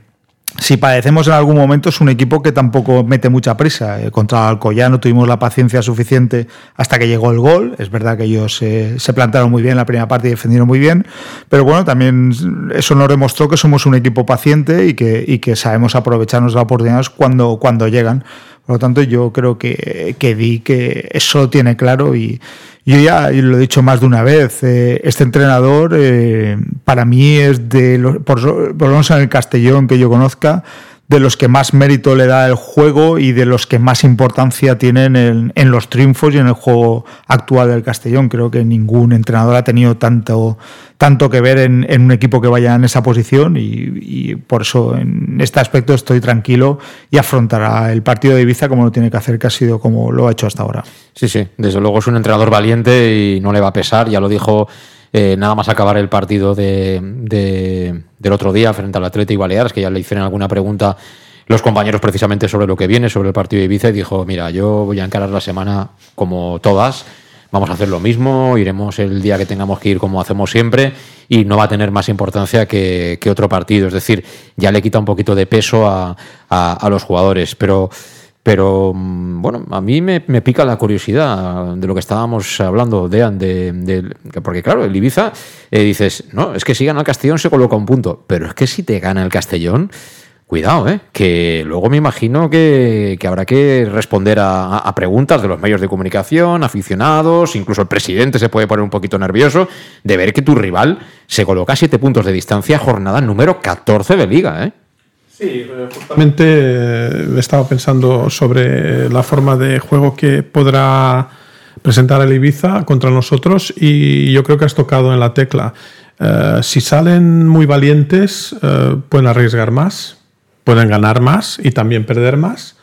si padecemos en algún momento, es un equipo que tampoco mete mucha prisa. Eh, contra Alcoyano tuvimos la paciencia suficiente hasta que llegó el gol. Es verdad que ellos eh, se plantaron muy bien en la primera parte y defendieron muy bien. Pero bueno, también eso nos demostró que somos un equipo paciente y que, y que sabemos aprovecharnos las oportunidades cuando, cuando llegan. Por lo tanto, yo creo que, que di que eso tiene claro y yo ya lo he dicho más de una vez. Eh, este entrenador, eh, para mí, es de los, por, por lo menos en el Castellón que yo conozca, de los que más mérito le da el juego y de los que más importancia tienen en, en, los triunfos y en el juego actual del Castellón. Creo que ningún entrenador ha tenido tanto, tanto que ver en, un equipo que vaya en esa posición y, y por eso en este aspecto estoy tranquilo y afrontará el partido de Ibiza como lo tiene que hacer, que ha sido como lo ha hecho hasta ahora. Sí, sí, desde luego es un entrenador valiente y no le va a pesar, ya lo dijo eh, nada más acabar el partido de, de- del otro día frente al Atlético Baleares, que ya le hicieron alguna pregunta los compañeros precisamente sobre lo que viene, sobre el partido de Ibiza, y dijo, mira, yo voy a encarar la semana como todas, vamos a hacer lo mismo, iremos el día que tengamos que ir como hacemos siempre, y no va a tener más importancia que, que otro partido, es decir, ya le quita un poquito de peso a, a- los jugadores, pero... Pero mm, bueno, a mí me, me pica la curiosidad de lo que estábamos hablando, Dean, de, de- porque claro, el Ibiza eh, dices, no, es que si gana el Castellón se coloca un punto, pero es que si te gana el Castellón, cuidado, ¿eh? que luego me imagino que, que habrá que responder a, preguntas de los medios de comunicación, aficionados, incluso el presidente se puede poner un poquito nervioso de ver que tu rival se coloca a siete puntos de distancia, jornada número 14 de liga, ¿eh? Sí, justamente eh, he estado pensando sobre la forma de juego que podrá presentar el Ibiza contra nosotros y yo creo que has tocado en la tecla. Eh, si salen muy valientes, eh, pueden arriesgar más, pueden ganar más y también perder más.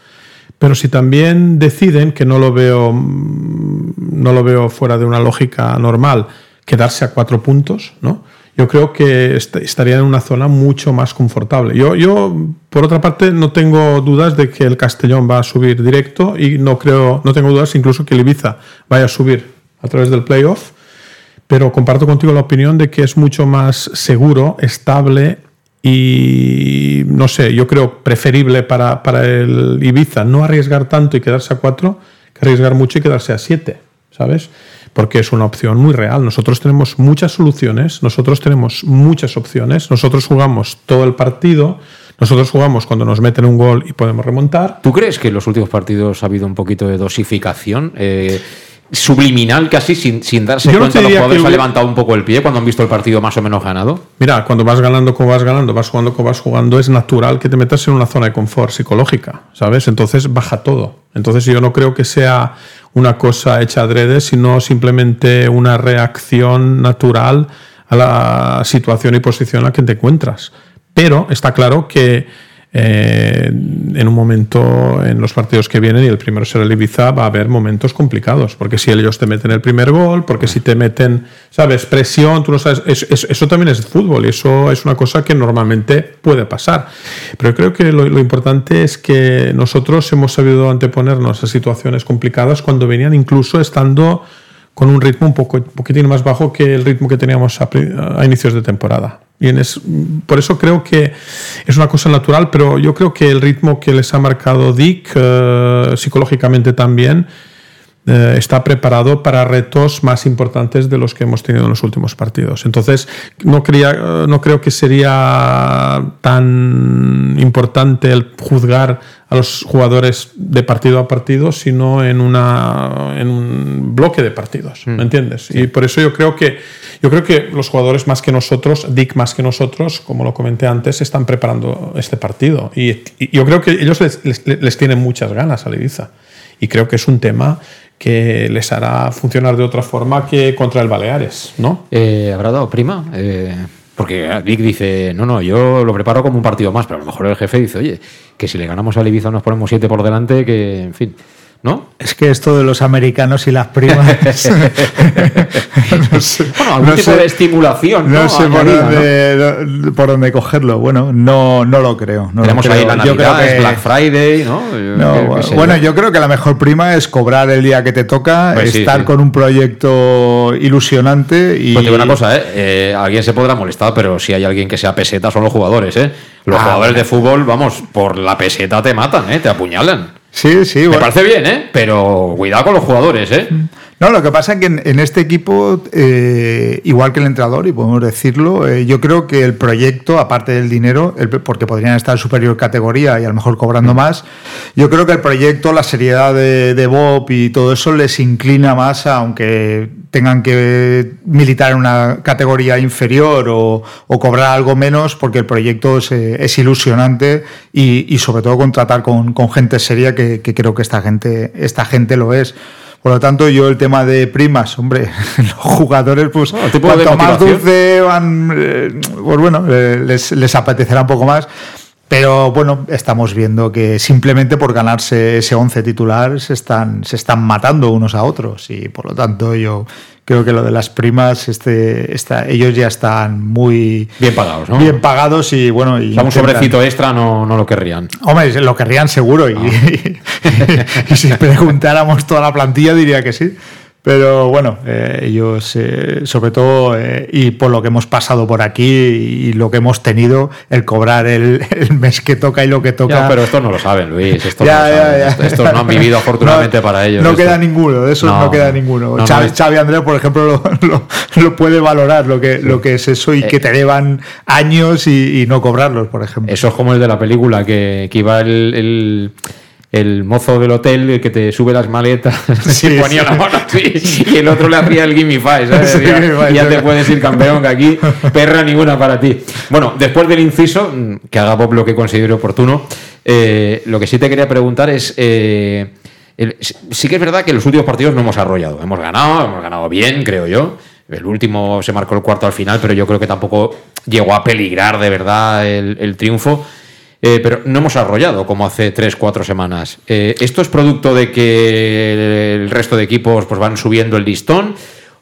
Pero si también deciden, que no lo veo, mm, no lo veo fuera de una lógica normal, quedarse a cuatro puntos, ¿no? Yo creo que est- estaría en una zona mucho más confortable. Yo, yo, por otra parte, no tengo dudas de que el Castellón va a subir directo y no creo, no tengo dudas incluso que el Ibiza vaya a subir a través del playoff pero comparto contigo la opinión de que es mucho más seguro, estable y, no sé, yo creo preferible para, para el Ibiza no arriesgar tanto y quedarse a cuatro que arriesgar mucho y quedarse a siete, ¿sabes? Porque es una opción muy real. Nosotros tenemos muchas soluciones, nosotros tenemos muchas opciones, nosotros jugamos todo el partido, nosotros jugamos cuando nos meten un gol y podemos remontar. ¿Tú crees que en los últimos partidos ha habido un poquito de dosificación? eh, subliminal casi, sin, sin darse Yo no cuenta, te los jugadores que han levantado un poco el pie cuando han visto el partido más o menos ganado. Mira, cuando vas ganando como vas ganando, vas jugando como vas jugando, es natural que te metas en una zona de confort psicológica, ¿sabes? Entonces baja todo. Entonces yo no creo que sea una cosa hecha adrede, sino simplemente una reacción natural a la situación y posición en la que te encuentras. Pero está claro que eh, en un momento, en los partidos que vienen, y el primero será el Ibiza, va a haber momentos complicados, porque si ellos te meten el primer gol, porque si te meten, ¿sabes? Presión, tú no sabes, es- es- eso también es fútbol y eso es una cosa que normalmente puede pasar. Pero creo que lo, lo importante es que nosotros hemos sabido anteponernos a situaciones complicadas cuando venían incluso estando con un ritmo un poco, un poquitín más bajo que el ritmo que teníamos a, a inicios de temporada. Es- por eso creo que es una cosa natural, pero yo creo que el ritmo que les ha marcado Dick eh, psicológicamente también eh, está preparado para retos más importantes de los que hemos tenido en los últimos partidos. Entonces, no, quería, eh, no creo que sería tan importante el juzgar a los jugadores de partido a partido, sino en, una, en un bloque de partidos, ¿me entiendes? Y por eso yo creo que yo creo que los jugadores más que nosotros, Dick más que nosotros, como lo comenté antes, están preparando este partido. Y, y yo creo que ellos les, les- les tienen muchas ganas al Ibiza. Y creo que es un tema que les hará funcionar de otra forma que contra el Baleares, ¿no? Eh, ¿Habrá dado prima? Eh, porque Vic dice, no, no, yo lo preparo como un partido más, pero a lo mejor el jefe dice, oye, que si le ganamos al Ibiza nos ponemos siete por delante, que, en fin, ¿no? Es que esto de los americanos y las primas. no sé, Bueno, algún no tipo sé- de estimulación, ¿no? no sé por dónde, por dónde cogerlo. Bueno, no, no lo creo. no lo Tenemos ahí creo. la Yo creo Navidad, es que- Black Friday, ¿no? Yo- bueno, yo. creo que la mejor prima es cobrar el día que te toca, Pues estar sí. con un proyecto ilusionante y. Pues te digo una cosa, ¿eh? Eh, Alguien se podrá molestar, pero si hay alguien que sea peseta son los jugadores, ¿eh? Los Ah, jugadores de fútbol, vamos, por la peseta te matan, ¿eh? Te apuñalan. Sí, sí, Me bueno. parece bien, ¿eh? Pero cuidado con los jugadores, ¿eh? No, lo que pasa es que en, en este equipo, eh, igual que el entrenador, y podemos decirlo, eh, yo creo que el proyecto, aparte del dinero, el- porque podrían estar en superior categoría y a lo mejor cobrando más, yo creo que el proyecto, la seriedad de, de Bob y todo eso les inclina más, a, aunque tengan que militar en una categoría inferior o, o cobrar algo menos, porque el proyecto es, eh, es ilusionante y, y sobre todo contratar con, con gente seria, que, que creo que esta gente, esta gente lo es. Por lo tanto, yo el tema de primas, hombre, los jugadores, pues cuanto más dulce van, eh, pues bueno, eh, les, les apetecerá un poco más. Pero bueno, estamos viendo que simplemente por ganarse ese 11 titular se están, se están matando unos a otros. Y por lo tanto, yo creo que lo de las primas, este, esta, ellos ya están muy Bien pagados, ¿no? bien pagados y bueno. Y O sea, un intentan- sobrecito extra no, no lo querrían. Hombre, lo querrían seguro. Y, y si preguntáramos toda la plantilla, diría que sí. Pero bueno, eh, ellos, eh, sobre todo, eh, y por lo que hemos pasado por aquí y lo que hemos tenido, el cobrar el, el mes que toca y lo que toca. Ya, pero estos no lo saben, Luis. Estos, Ya, no, ya, saben. Estos- estos no han vivido afortunadamente No- para ellos. No esto. queda ninguno, de esos no, No, queda no. ninguno. No, Xavi, Xavi Andrés, por ejemplo, lo, lo- lo puede valorar, lo que, lo que es eso y que te llevan años y, y no cobrarlos, por ejemplo. Eso es como el de la película, que, que iba el, el, el mozo del hotel el que te sube las maletas Sí, y ponía sí. la mano así, y el otro le hacía el gimme five, ¿sabes? Sí, ya, te puedes ir campeón, que aquí perra ninguna para ti. Bueno, después del inciso, mm, que haga Bob lo que considere oportuno, eh, lo que sí te quería preguntar es... eh, el- sí- que es verdad que en los últimos partidos no hemos arrollado. Hemos ganado, hemos ganado bien, creo yo. El último se marcó el cuarto al final, pero yo creo que tampoco llegó a peligrar de verdad el, el triunfo. Eh, pero no hemos arrollado como hace 3, 4 semanas. Eh, ¿Esto es producto de que el resto de equipos pues, van subiendo el listón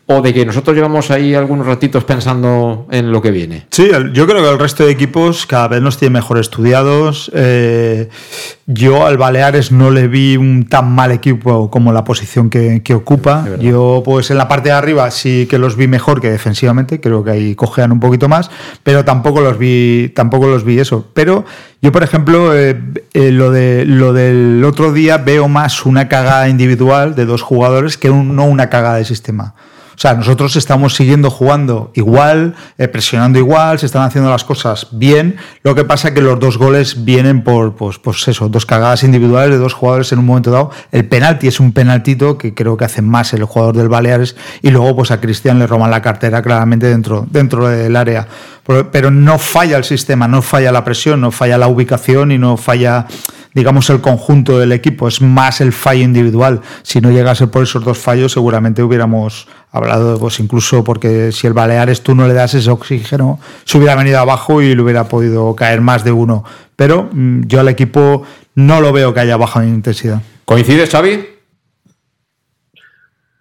o de que nosotros llevamos ahí algunos ratitos pensando en lo que viene? Sí, yo creo que el resto de equipos cada vez nos tiene mejor estudiados. Eh, yo al Baleares no le vi un tan mal equipo como la posición que, que ocupa. Yo, pues en la parte de arriba sí que los vi mejor que defensivamente. Creo que ahí cojean un poquito más, pero tampoco los vi, tampoco los vi eso. Pero yo, por ejemplo, eh, eh, lo, de, lo del otro día veo más una cagada individual de dos jugadores que un- no una cagada de sistema. O sea, nosotros estamos siguiendo jugando igual, eh, presionando igual, se están haciendo las cosas bien. Lo que pasa es que los dos goles vienen por, pues, pues dos cagadas individuales de dos jugadores en un momento dado. El penalti es un penaltito que creo que hace más el jugador del Baleares y luego pues a Cristian le roban la cartera claramente dentro, dentro del área. Pero no falla el sistema, no falla la presión, no falla la ubicación y no falla digamos, el conjunto del equipo, es más el fallo individual. Si no llegase por esos dos fallos, seguramente hubiéramos hablado, pues incluso porque si el Baleares tú no le das ese oxígeno, se hubiera venido abajo y le hubiera podido caer más de uno. Pero mm, yo al equipo no lo veo que haya bajado en intensidad. ¿Coincides, Xavi?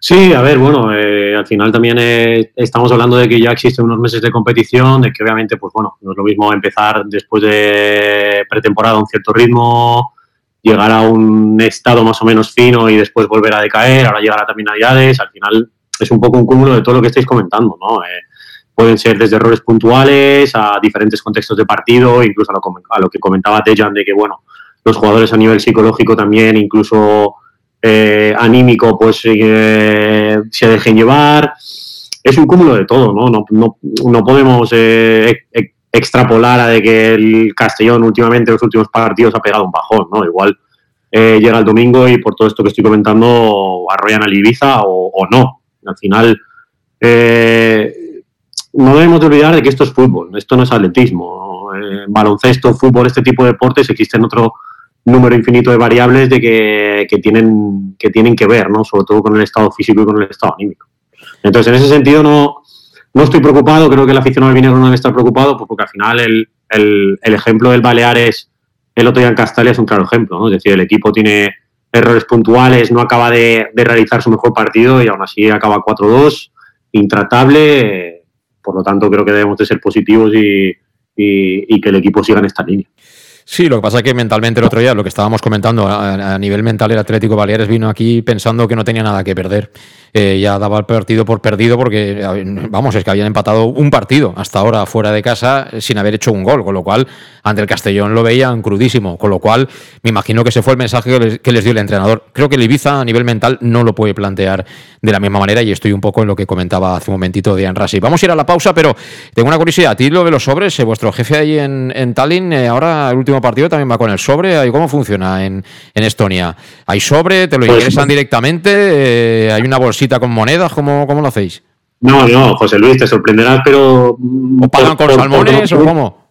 Sí, a ver, bueno, eh, al final también eh, estamos hablando de que ya existen unos meses de competición, de que obviamente, pues bueno, no es lo mismo empezar después de pretemporada a un cierto ritmo, llegar a un estado más o menos fino y después volver a decaer, ahora llegará también Navidades, al final es un poco un cúmulo de todo lo que estáis comentando, ¿no? Eh, pueden ser desde errores puntuales a diferentes contextos de partido, incluso a lo, a lo que comentaba Tejan de que, bueno, los jugadores a nivel psicológico también, incluso eh, anímico, pues eh, se dejen llevar. Es un cúmulo de todo, ¿no? No, no, no podemos eh, extrapolar a de que el Castellón últimamente, en los últimos partidos, ha pegado un bajón, ¿no? Igual eh, llega el domingo y por todo esto que estoy comentando, arrollan al Ibiza o, no. Al final, no debemos de olvidar de que esto es fútbol, esto no es atletismo. baloncesto, fútbol, este tipo de deportes existen otro número infinito de variables de que, que tienen, que tienen que ver, ¿no? sobre todo con el estado físico y con el estado anímico. Entonces, en ese sentido, no, no estoy preocupado, creo que el aficionado del Vinegro no debe estar preocupado, pues porque al final el, el, el ejemplo del Baleares el otro día en Castalia es un claro ejemplo, ¿no? es decir, el equipo tiene errores puntuales, no acaba de, de realizar su mejor partido y aún así acaba 4-2, intratable, por lo tanto creo que debemos de ser positivos y, y que el equipo siga en esta línea. Sí, lo que pasa es que mentalmente el otro día, lo que estábamos comentando, a, nivel mental el Atlético Baleares vino aquí pensando que no tenía nada que perder. Eh, ya daba el partido por perdido porque, vamos, es que habían empatado un partido hasta ahora fuera de casa eh, sin haber hecho un gol, con lo cual ante el Castellón lo veían crudísimo, con lo cual me imagino que ese fue el mensaje que les, que les dio el entrenador. Creo que el Ibiza a nivel mental no lo puede plantear de la misma manera y estoy un poco en lo que comentaba hace un momentito Dian Rasi. Vamos a ir a la pausa, pero tengo una curiosidad. A ti lo de los sobres, eh, vuestro jefe ahí en, en Tallinn, eh, ahora el último partido también va con el sobre. ¿Ahí ¿Cómo funciona en, en Estonia? ¿Hay sobre? ¿Te lo Pues- ingresan directamente? Eh, ¿Hay una bolsita con monedas? ¿Cómo, cómo lo hacéis? No, no, José Luis, te sorprenderás, pero... ¿O pagan con salmones o cómo?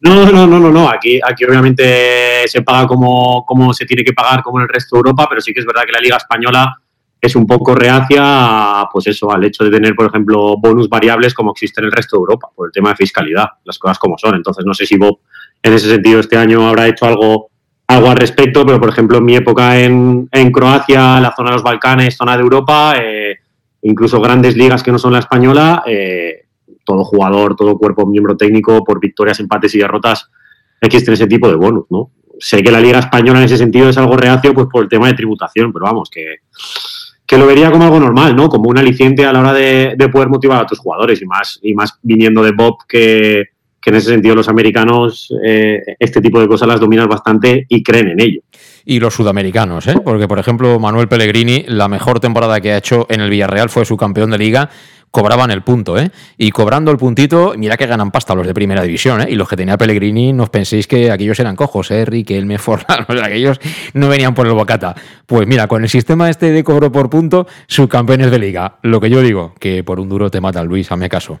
No, no, no, no, no. Aquí, aquí obviamente se paga como, como se tiene que pagar como en el resto de Europa, pero sí que es verdad que la Liga Española es un poco reacia pues eso, al hecho de tener, por ejemplo, bonus variables como existe en el resto de Europa, por el tema de fiscalidad, las cosas como son. Entonces, no sé si Bob en ese sentido este año habrá hecho algo, algo al respecto, pero por ejemplo, en mi época en, Croacia, la zona de los Balcanes, zona de Europa, eh, incluso grandes ligas que no son la española, eh, todo jugador, todo cuerpo, miembro técnico, por victorias, empates y derrotas, existe ese tipo de bonus, ¿no? Sé que la liga española en ese sentido es algo reacio, pues por el tema de tributación, pero vamos, que que lo vería como algo normal, ¿no? Como un aliciente a la hora de, de poder motivar a tus jugadores y más, y más viniendo de Bob que, que en ese sentido los americanos eh, este tipo de cosas las dominan bastante y creen en ello. Y los sudamericanos, ¿eh? porque por ejemplo Manuel Pellegrini, la mejor temporada que ha hecho en el Villarreal fue su campeón de liga cobraban el punto, ¿eh? Y cobrando el puntito, mira que ganan pasta los de primera división, ¿eh? Y los que tenía Pellegrini, no os penséis que aquellos eran cojos, ¿eh? Riquelme, Forlán, o sea, aquellos no venían por el bocata. Pues mira, con el sistema este de cobro por punto, subcampeones de liga. Lo que yo digo, que por un duro te mata Luis, hazme caso.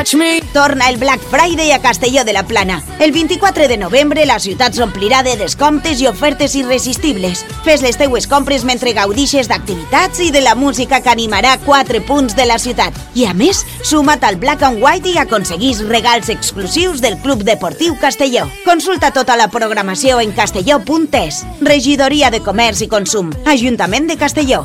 Watch me. Torna el Black Friday a Castelló de la Plana. El 24 de novembre la ciutat s'omplirà de descomptes i ofertes irresistibles. Fes les teues compres mentre gaudixes d'activitats i de la música que animarà quatre punts de la ciutat. I a més, suma't al Black and White i aconseguís regals exclusius del Club Deportiu Castelló. Consulta tota la programació en castelló.es. Regidoria de Comerç i Consum. Ajuntament de Castelló.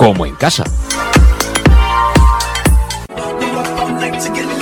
como en casa.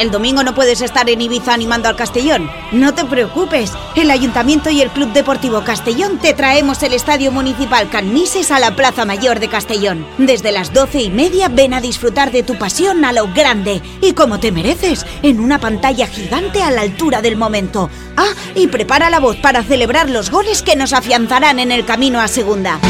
¿El domingo no puedes estar en Ibiza animando al Castellón? No te preocupes. El Ayuntamiento y el Club Deportivo Castellón te traemos el Estadio Municipal Canmises a la Plaza Mayor de Castellón. Desde las doce y media ven a disfrutar de tu pasión a lo grande y como te mereces, en una pantalla gigante a la altura del momento. Ah, y prepara la voz para celebrar los goles que nos afianzarán en el camino a segunda.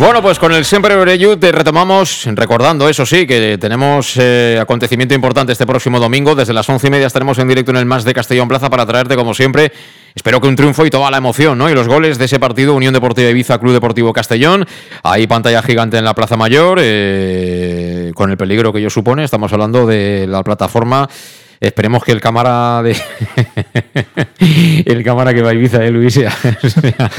Bueno, pues con el Siempre Oreyud te retomamos, recordando eso sí, que tenemos eh, acontecimiento importante este próximo domingo. Desde las once y media estaremos en directo en el Más de Castellón Plaza para traerte, como siempre, espero que un triunfo y toda la emoción, ¿no? Y los goles de ese partido, Unión Deportiva Ibiza, Club Deportivo Castellón. Ahí pantalla gigante en la Plaza Mayor, eh, con el peligro que ello supone. Estamos hablando de la plataforma. Esperemos que el cámara de el cámara que va a Ibiza, eh, Luis, sea, sea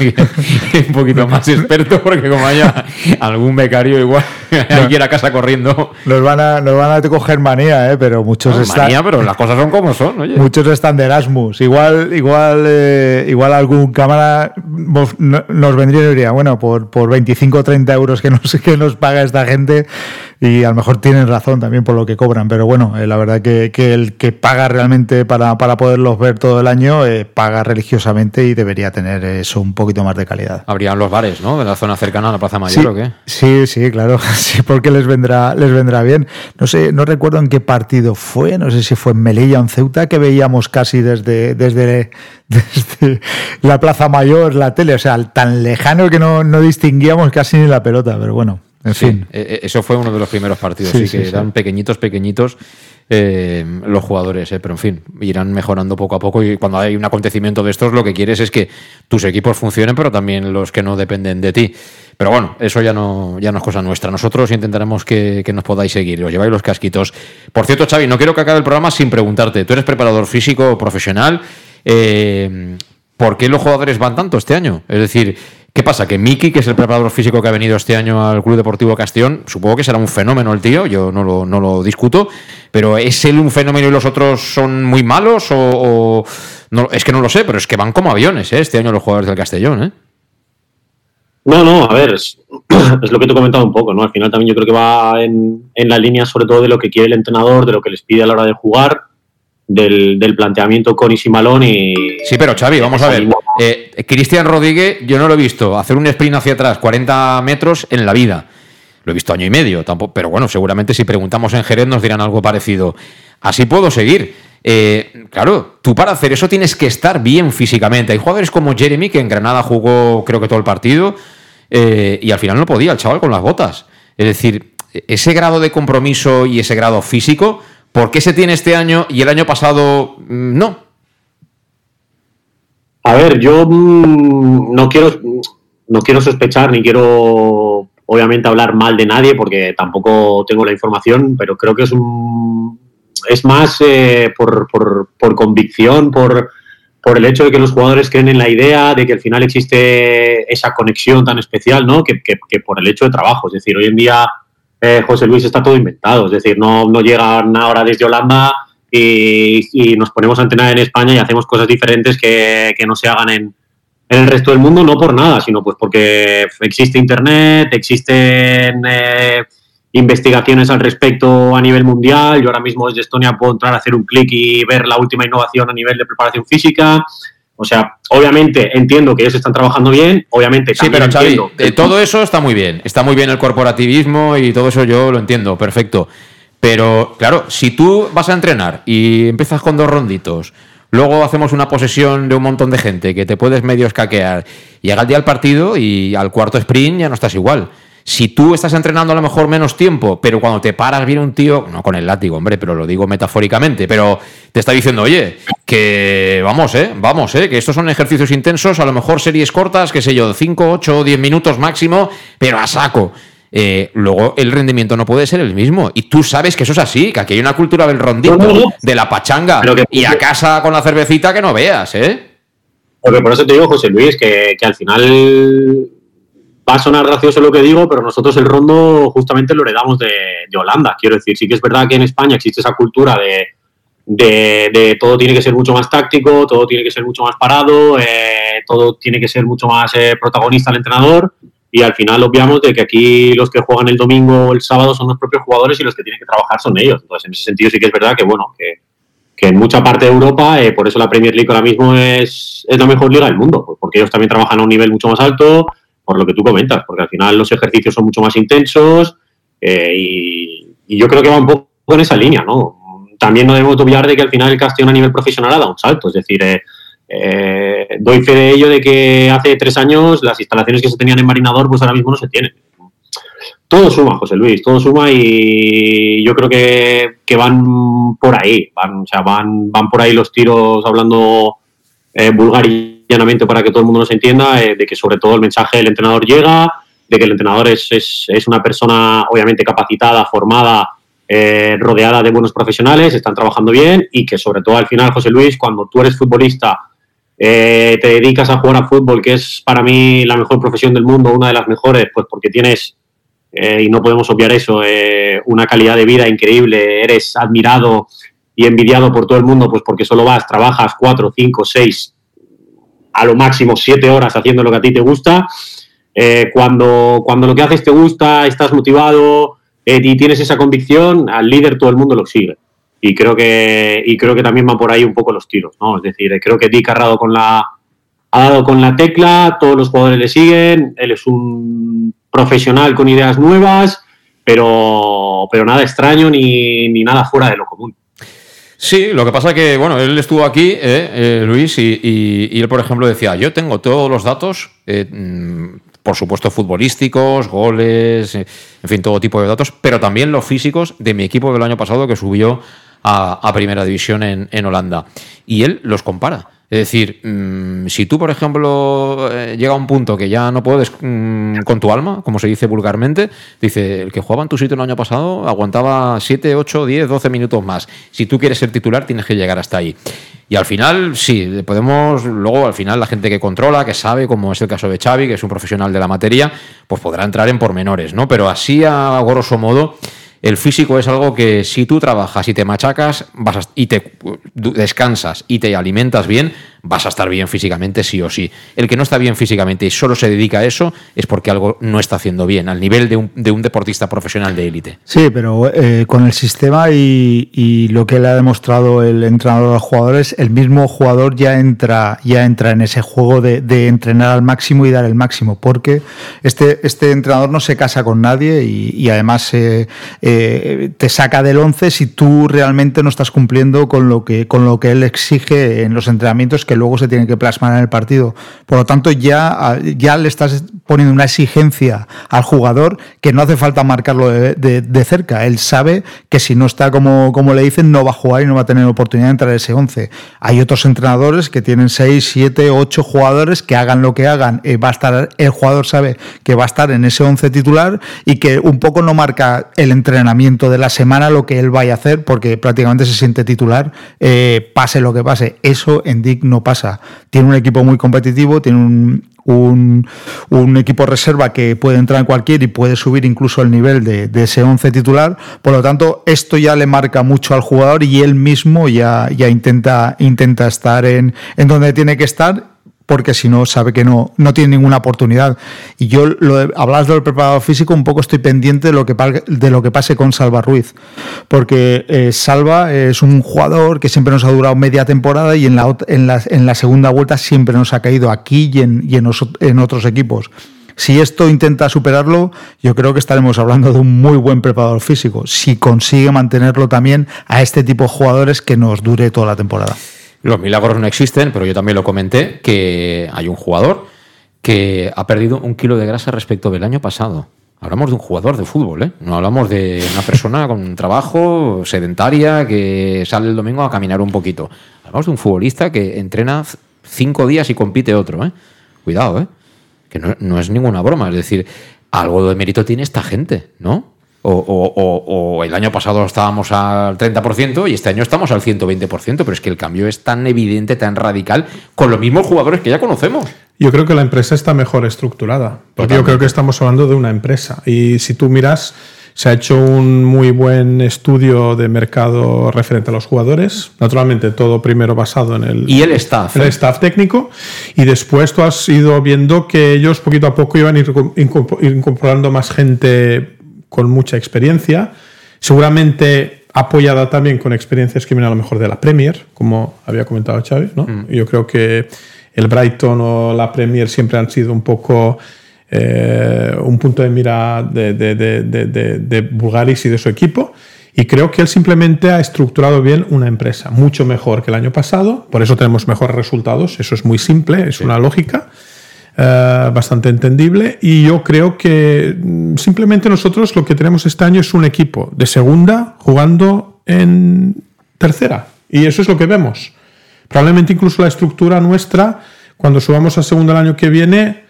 un poquito más experto, porque como haya algún becario igual hay que ir a casa corriendo. Nos van a, nos van a coger manía, ¿eh? pero muchos No, están. manía, pero las cosas son como son, oye. Muchos están de Erasmus. Igual, igual, eh, igual algún cámara nos nos vendría y diría, bueno, por, por 25 o 30 euros que nos, que nos paga esta gente, y a lo mejor tienen razón también por lo que cobran, pero bueno, eh, la verdad que, que el que paga realmente para, para poderlos ver todo el año, eh, paga religiosamente y debería tener eso un poquito más de calidad. Habrían los bares, ¿no? De la zona cercana a la Plaza Mayor, Sí, ¿o qué? sí, sí, claro, sí, porque les vendrá, les vendrá bien. No sé, no recuerdo en qué partido fue, no sé si fue en Melilla o en Ceuta, que veíamos casi desde, desde, desde la Plaza Mayor, la tele, o sea, tan lejano que no, no distinguíamos casi ni la pelota, pero bueno, en Sí, fin. eh, eh, eso fue uno de los primeros partidos, Sí, que eran pequeñitos, pequeñitos eh, los jugadores, eh, pero en fin, irán mejorando poco a poco y cuando hay un acontecimiento de estos lo que quieres es que tus equipos funcionen, pero también los que no dependen de ti. Pero bueno, eso ya no, ya es cosa nuestra. Nosotros intentaremos que, que nos podáis seguir, os lleváis los casquitos. Por cierto, Xavi, no quiero que acabe el programa sin preguntarte, tú eres preparador físico profesional, eh, ¿por qué los jugadores van tanto este año? Es decir, ¿qué pasa? Que Miki, que es el preparador físico que ha venido este año al Club Deportivo Castellón, supongo que será un fenómeno el tío, yo no lo, no lo discuto, pero ¿es él un fenómeno y los otros son muy malos? O, o- no, es que no lo sé, pero es que van como aviones ¿eh? este año los jugadores del Castellón. ¿eh? No, no, a ver, es, es lo que te he comentado un poco, ¿no? Al final también yo creo que va en, en la línea sobre todo de lo que quiere el entrenador, de lo que les pide a la hora de jugar, del, del planteamiento con y sin balón y... Sí, pero Xavi, vamos a ver. Eh, Cristian Rodríguez, yo no lo he visto hacer un sprint hacia atrás 40 metros en la vida. Lo he visto año y medio, tampoco, pero bueno, seguramente si preguntamos en Jerez nos dirán algo parecido. Así puedo seguir. Eh, claro, tú para hacer eso tienes que estar bien físicamente. Hay jugadores como Jeremy, que en Granada jugó creo que todo el partido, eh, y al final no podía el chaval con las botas. Es decir, ese grado de compromiso y ese grado físico, ¿por qué se tiene este año y el año pasado mm, no? A ver, yo mm, no quiero no quiero sospechar ni quiero obviamente hablar mal de nadie porque tampoco tengo la información, pero creo que es un es más eh, por, por- por convicción, por, por el hecho de que los jugadores creen en la idea, de que al final existe esa conexión tan especial, ¿no? Que, que- que por el hecho de trabajo. Es decir, hoy en día eh, José Luis está todo inventado. Es decir, no, no llegan ahora desde Holanda y, y nos ponemos a entrenar en España y hacemos cosas diferentes que, que no se hagan en, en el resto del mundo, no por nada, sino pues porque existe Internet, existen eh, investigaciones al respecto a nivel mundial. Yo ahora mismo desde Estonia puedo entrar a hacer un clic y ver la última innovación a nivel de preparación física. O sea, obviamente entiendo que ellos están trabajando bien, obviamente Sí, pero Xavi, que eh, todo eso está muy bien. Está muy bien el corporativismo y todo eso yo lo entiendo, perfecto. Pero, claro, si tú vas a entrenar y empiezas con dos ronditos, luego hacemos una posesión de un montón de gente que te puedes medio escaquear, llega el día del partido y al cuarto sprint ya no estás igual. Si tú estás entrenando a lo mejor menos tiempo, pero cuando te paras viene un tío, no con el látigo, hombre, pero lo digo metafóricamente, pero te está diciendo, oye, que vamos, eh, vamos, eh, que estos son ejercicios intensos, a lo mejor series cortas, qué sé yo, 5, 8, 10 minutos máximo, pero a saco. Eh, luego el rendimiento no puede ser el mismo. Y tú sabes que eso es así, que aquí hay una cultura del rondito, No, no, no. de la pachanga, Pero que- y a casa con la cervecita que no veas, ¿eh? Porque por eso te digo, José Luis, que, que al final va a sonar gracioso lo que digo, pero nosotros el rondo justamente lo heredamos de, de Holanda. Quiero decir, sí que es verdad que en España existe esa cultura de, de, de todo tiene que ser mucho más táctico, todo tiene que ser mucho más parado, eh, todo tiene que ser mucho más eh, protagonista el entrenador. Y al final obviamos de que aquí los que juegan el domingo o el sábado son los propios jugadores y los que tienen que trabajar son ellos. Entonces, en ese sentido sí que es verdad que, bueno, que, que en mucha parte de Europa, eh, por eso la Premier League ahora mismo es, es la mejor liga del mundo, pues porque ellos también trabajan a un nivel mucho más alto, por lo que tú comentas, porque al final los ejercicios son mucho más intensos eh, y, yo creo que va un poco en esa línea, ¿no? También no debemos obviar de que al final el Castellón a nivel profesional ha dado un salto, es decir, eh, eh, doy fe de ello de que hace tres años las instalaciones que se tenían en Marinador, pues ahora mismo no se tienen. Todo suma, José Luis, todo suma y yo creo que, que van por ahí, van, o sea, van, van por ahí los tiros hablando eh, vulgar y llanamente para que todo el mundo nos entienda, eh, de que sobre todo el mensaje del entrenador llega, de que el entrenador es, es, es una persona obviamente capacitada, formada, eh, rodeada de buenos profesionales, están trabajando bien y que sobre todo al final, José Luis, cuando tú eres futbolista, eh, te dedicas a jugar a fútbol, que es para mí la mejor profesión del mundo, una de las mejores, pues porque tienes, eh, y no podemos obviar eso, eh, una calidad de vida increíble, eres admirado y envidiado por todo el mundo, pues porque solo vas, trabajas cuatro, cinco, seis, a lo máximo siete horas haciendo lo que a ti te gusta. Cuando, cuando lo que haces te gusta, estás motivado y tienes esa convicción, al líder todo el mundo lo sigue. Y creo que, y creo que también van por ahí un poco los tiros, ¿no? Es decir, creo que Dick ha dado con la, ha dado con la tecla, todos los jugadores le siguen, él es un profesional con ideas nuevas, pero, pero nada extraño ni, ni nada fuera de lo común. Sí, lo que pasa que, bueno, él estuvo aquí, eh, eh, Luis, y, él, por ejemplo, decía, yo tengo todos los datos, eh, mm, por supuesto, futbolísticos, goles, en fin, todo tipo de datos, pero también los físicos de mi equipo del año pasado que subió a, Primera División en, en Holanda. Y él los compara. Es decir, mm, si tú, por ejemplo, eh, llega a un punto que ya no puedes mm, con tu alma, como se dice vulgarmente, dice, el que jugaba en tu sitio el año pasado aguantaba 7, 8, 10, 12 minutos más. Si tú quieres ser titular, tienes que llegar hasta ahí. Y al final, sí, podemos, luego al final la gente que controla, que sabe, como es el caso de Xavi, que es un profesional de la materia, pues podrá entrar en pormenores, ¿no? Pero así a grosso modo, el físico es algo que si tú trabajas y te machacas vas a- y te du- descansas y te alimentas bien, vas a estar bien físicamente sí o sí. El que no está bien físicamente y solo se dedica a eso es porque algo no está haciendo bien, al nivel de un, de un deportista profesional de élite. Sí, pero eh, con el sistema y, y lo que le ha demostrado el entrenador a los jugadores, el mismo jugador ya entra, ya entra en ese juego de, entrenar al máximo y dar el máximo, porque este, este entrenador no se casa con nadie y, y además eh, eh, te saca del 11 si tú realmente no estás cumpliendo con lo que, con lo que él exige en los entrenamientos que luego se tienen que plasmar en el partido. Por lo tanto, ya, ya le estás poniendo una exigencia al jugador que no hace falta marcarlo de, de- cerca. Él sabe que si no está como, como le dicen, no va a jugar y no va a tener oportunidad de entrar en ese 11. Hay otros entrenadores que tienen 6, 7, 8 jugadores que hagan lo que hagan. eh, va a estar, el jugador sabe que va a estar en ese 11 titular y que un poco no marca el entrenamiento de la semana lo que él vaya a hacer porque prácticamente se siente titular, eh, pase lo que pase. Eso en Dick no pasa. Tiene un equipo muy competitivo, tiene un, un, un equipo reserva que puede entrar en cualquier y puede subir incluso el nivel de, de ese 11 titular. Por lo tanto, esto ya le marca mucho al jugador y él mismo ya, ya intenta, intenta estar en, en donde tiene que estar porque si no sabe que no, no tiene ninguna oportunidad. Y yo, lo de, hablas del preparador físico, un poco estoy pendiente de lo que, de lo que pase con Salva Ruiz, porque eh, Salva es un jugador que siempre nos ha durado media temporada y en la, en la, en la segunda vuelta siempre nos ha caído aquí y en, y en, en otros equipos. Si esto intenta superarlo, yo creo que estaremos hablando de un muy buen preparador físico, si consigue mantenerlo también a este tipo de jugadores que nos dure toda la temporada. Los milagros no existen, pero yo también lo comenté, que hay un jugador que ha perdido un kilo de grasa respecto del año pasado. Hablamos de un jugador de fútbol, ¿eh? No hablamos de una persona con trabajo sedentaria que sale el domingo a caminar un poquito. Hablamos de un futbolista que entrena cinco días y compite otro, ¿eh? Cuidado, ¿eh? Que no, no es ninguna broma. Es decir, algo de mérito tiene esta gente, ¿no? O, o- o- o el año pasado estábamos al 30% y este año estamos al 120%, pero es que el cambio es tan evidente, tan radical, con los mismos jugadores que ya conocemos. Yo creo que la empresa está mejor estructurada, porque yo creo que estamos hablando de una empresa. Y si tú miras, se ha hecho un muy buen estudio de mercado referente a los jugadores. Naturalmente, todo primero basado en el, Y el staff. el staff técnico. Y después tú has ido viendo que ellos poquito a poco iban incorporando más gente con mucha experiencia. Seguramente apoyada también con experiencias que vienen a lo mejor de la Premier, como había comentado Xavi. ¿no? Y Yo creo que el Brighton o la Premier siempre han sido un poco eh, un punto de mira de, de, de, de, de- de Bulgaris y de su equipo. Y creo que él simplemente ha estructurado bien una empresa, mucho mejor que el año pasado. Por eso tenemos mejores resultados. Eso es muy simple, es una lógica eh, bastante entendible. Y yo creo que mm, simplemente nosotros lo que tenemos este año es un equipo de segunda jugando en tercera. Y eso es lo que vemos. Probablemente incluso la estructura nuestra, cuando subamos a segunda el año que viene,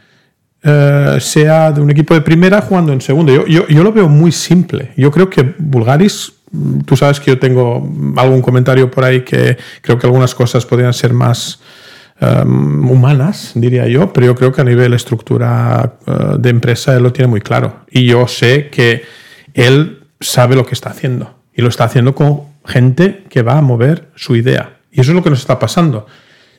eh, sea de un equipo de primera jugando en segunda. Yo, yo, yo lo veo muy simple. Yo creo que Bulgaris, mm, tú sabes que yo tengo mm, algún comentario por ahí que creo que algunas cosas podrían ser más um, humanas, diría yo, pero yo creo que a nivel estructura uh, de empresa él lo tiene muy claro. Y yo sé que él sabe lo que está haciendo. Y lo está haciendo con gente que va a mover su idea. Y eso es lo que nos está pasando.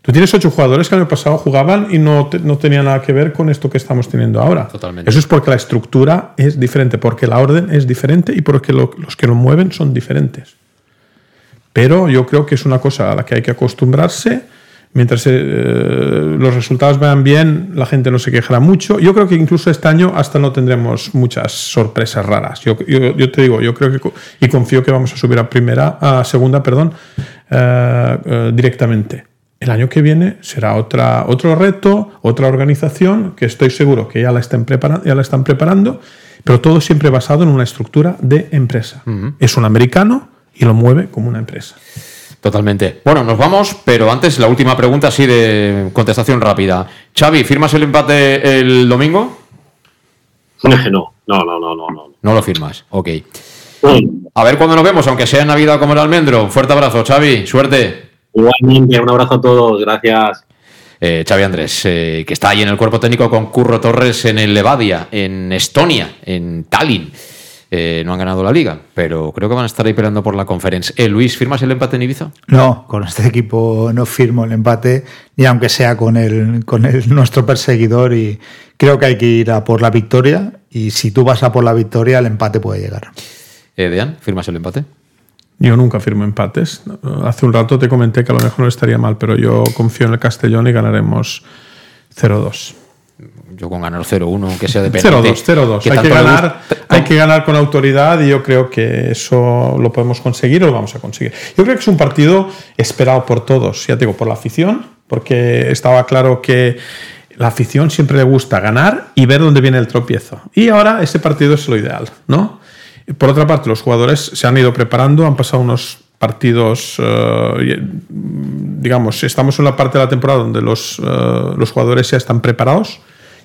Tú tienes ocho jugadores que el año pasado jugaban y no, te- no tenía nada que ver con esto que estamos teniendo ahora. Totalmente. Eso es porque la estructura es diferente, porque la orden es diferente y porque lo- los que lo mueven son diferentes. Pero yo creo que es una cosa a la que hay que acostumbrarse. Mientras eh, los resultados vayan bien, la gente no se quejará mucho. Yo creo que incluso este año hasta no tendremos muchas sorpresas raras. Yo, yo- yo te digo, yo creo que y confío que vamos a subir a primera, a segunda, perdón, eh, eh, directamente. El año que viene será otra, otro reto, otra organización que estoy seguro que ya la están, prepara- ya la están preparando, pero todo siempre basado en una estructura de empresa. Es un americano y lo mueve como una empresa. Totalmente. Bueno, nos vamos, pero antes la última pregunta así de contestación rápida. Xavi, ¿firmas el empate el domingo? No, no, no, no, no, no. No lo firmas. Ok. A ver cuándo nos vemos, aunque sea en Navidad como el almendro. Fuerte abrazo, Xavi. Suerte. Igualmente, un abrazo a todos, gracias. Eh, Xavi Andrés, eh, que está ahí en el cuerpo técnico con Curro Torres en el Levadia, en Estonia, en Tallinn. Eh, no han ganado la liga, pero creo que van a estar ahí peleando por la conferencia. Eh, Luis, ¿firmas el empate en Ibiza? No, con este equipo no firmo el empate, ni aunque sea con el, con el nuestro perseguidor. Y creo que hay que ir a por la victoria. Y si tú vas a por la victoria, el empate puede llegar. Eh, Dean, ¿firmas el empate? Yo nunca firmo empates. Hace un rato te comenté que a lo mejor no estaría mal, pero yo confío en el Castellón y ganaremos 0-2. Yo con ganar 0-1, que sea de penalti. 0-2, 0-2. que Hay que, ganar, hay que ganar con autoridad y yo creo que eso lo podemos conseguir o lo vamos a conseguir. Yo creo que es un partido esperado por todos, ya te digo, por la afición, porque estaba claro que la afición siempre le gusta ganar y ver dónde viene el tropiezo. Y ahora ese partido es lo ideal, ¿no? Por otra parte, los jugadores se han ido preparando, han pasado unos partidos, eh, digamos, estamos en la parte de la temporada donde los, eh, los jugadores ya están preparados.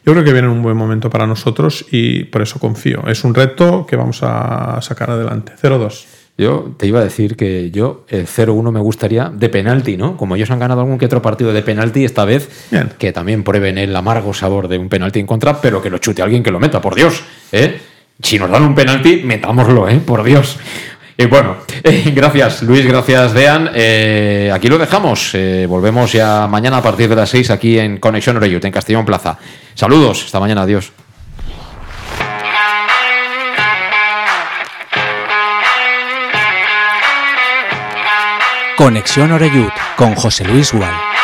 Yo creo que viene un buen momento para nosotros y por eso confío. Es un reto que vamos a sacar adelante. 0-2. Yo te iba a decir que yo el 0-1 me gustaría de penalti, ¿no? Como ellos han ganado algún que otro partido de penalti esta vez, Bien. que también prueben el amargo sabor de un penalti en contra, pero que lo chute alguien que lo meta, por Dios, ¿eh? Si nos dan un penalti, metámoslo, ¿eh? Por Dios. Y bueno, eh, gracias Luis, gracias Dean. Eh, aquí lo dejamos. Eh, volvemos ya mañana a partir de las 6 aquí en Conexión Oreyut, en Castellón Plaza. Saludos, hasta mañana, adiós. Conexión Oreyud con José Luis Gual.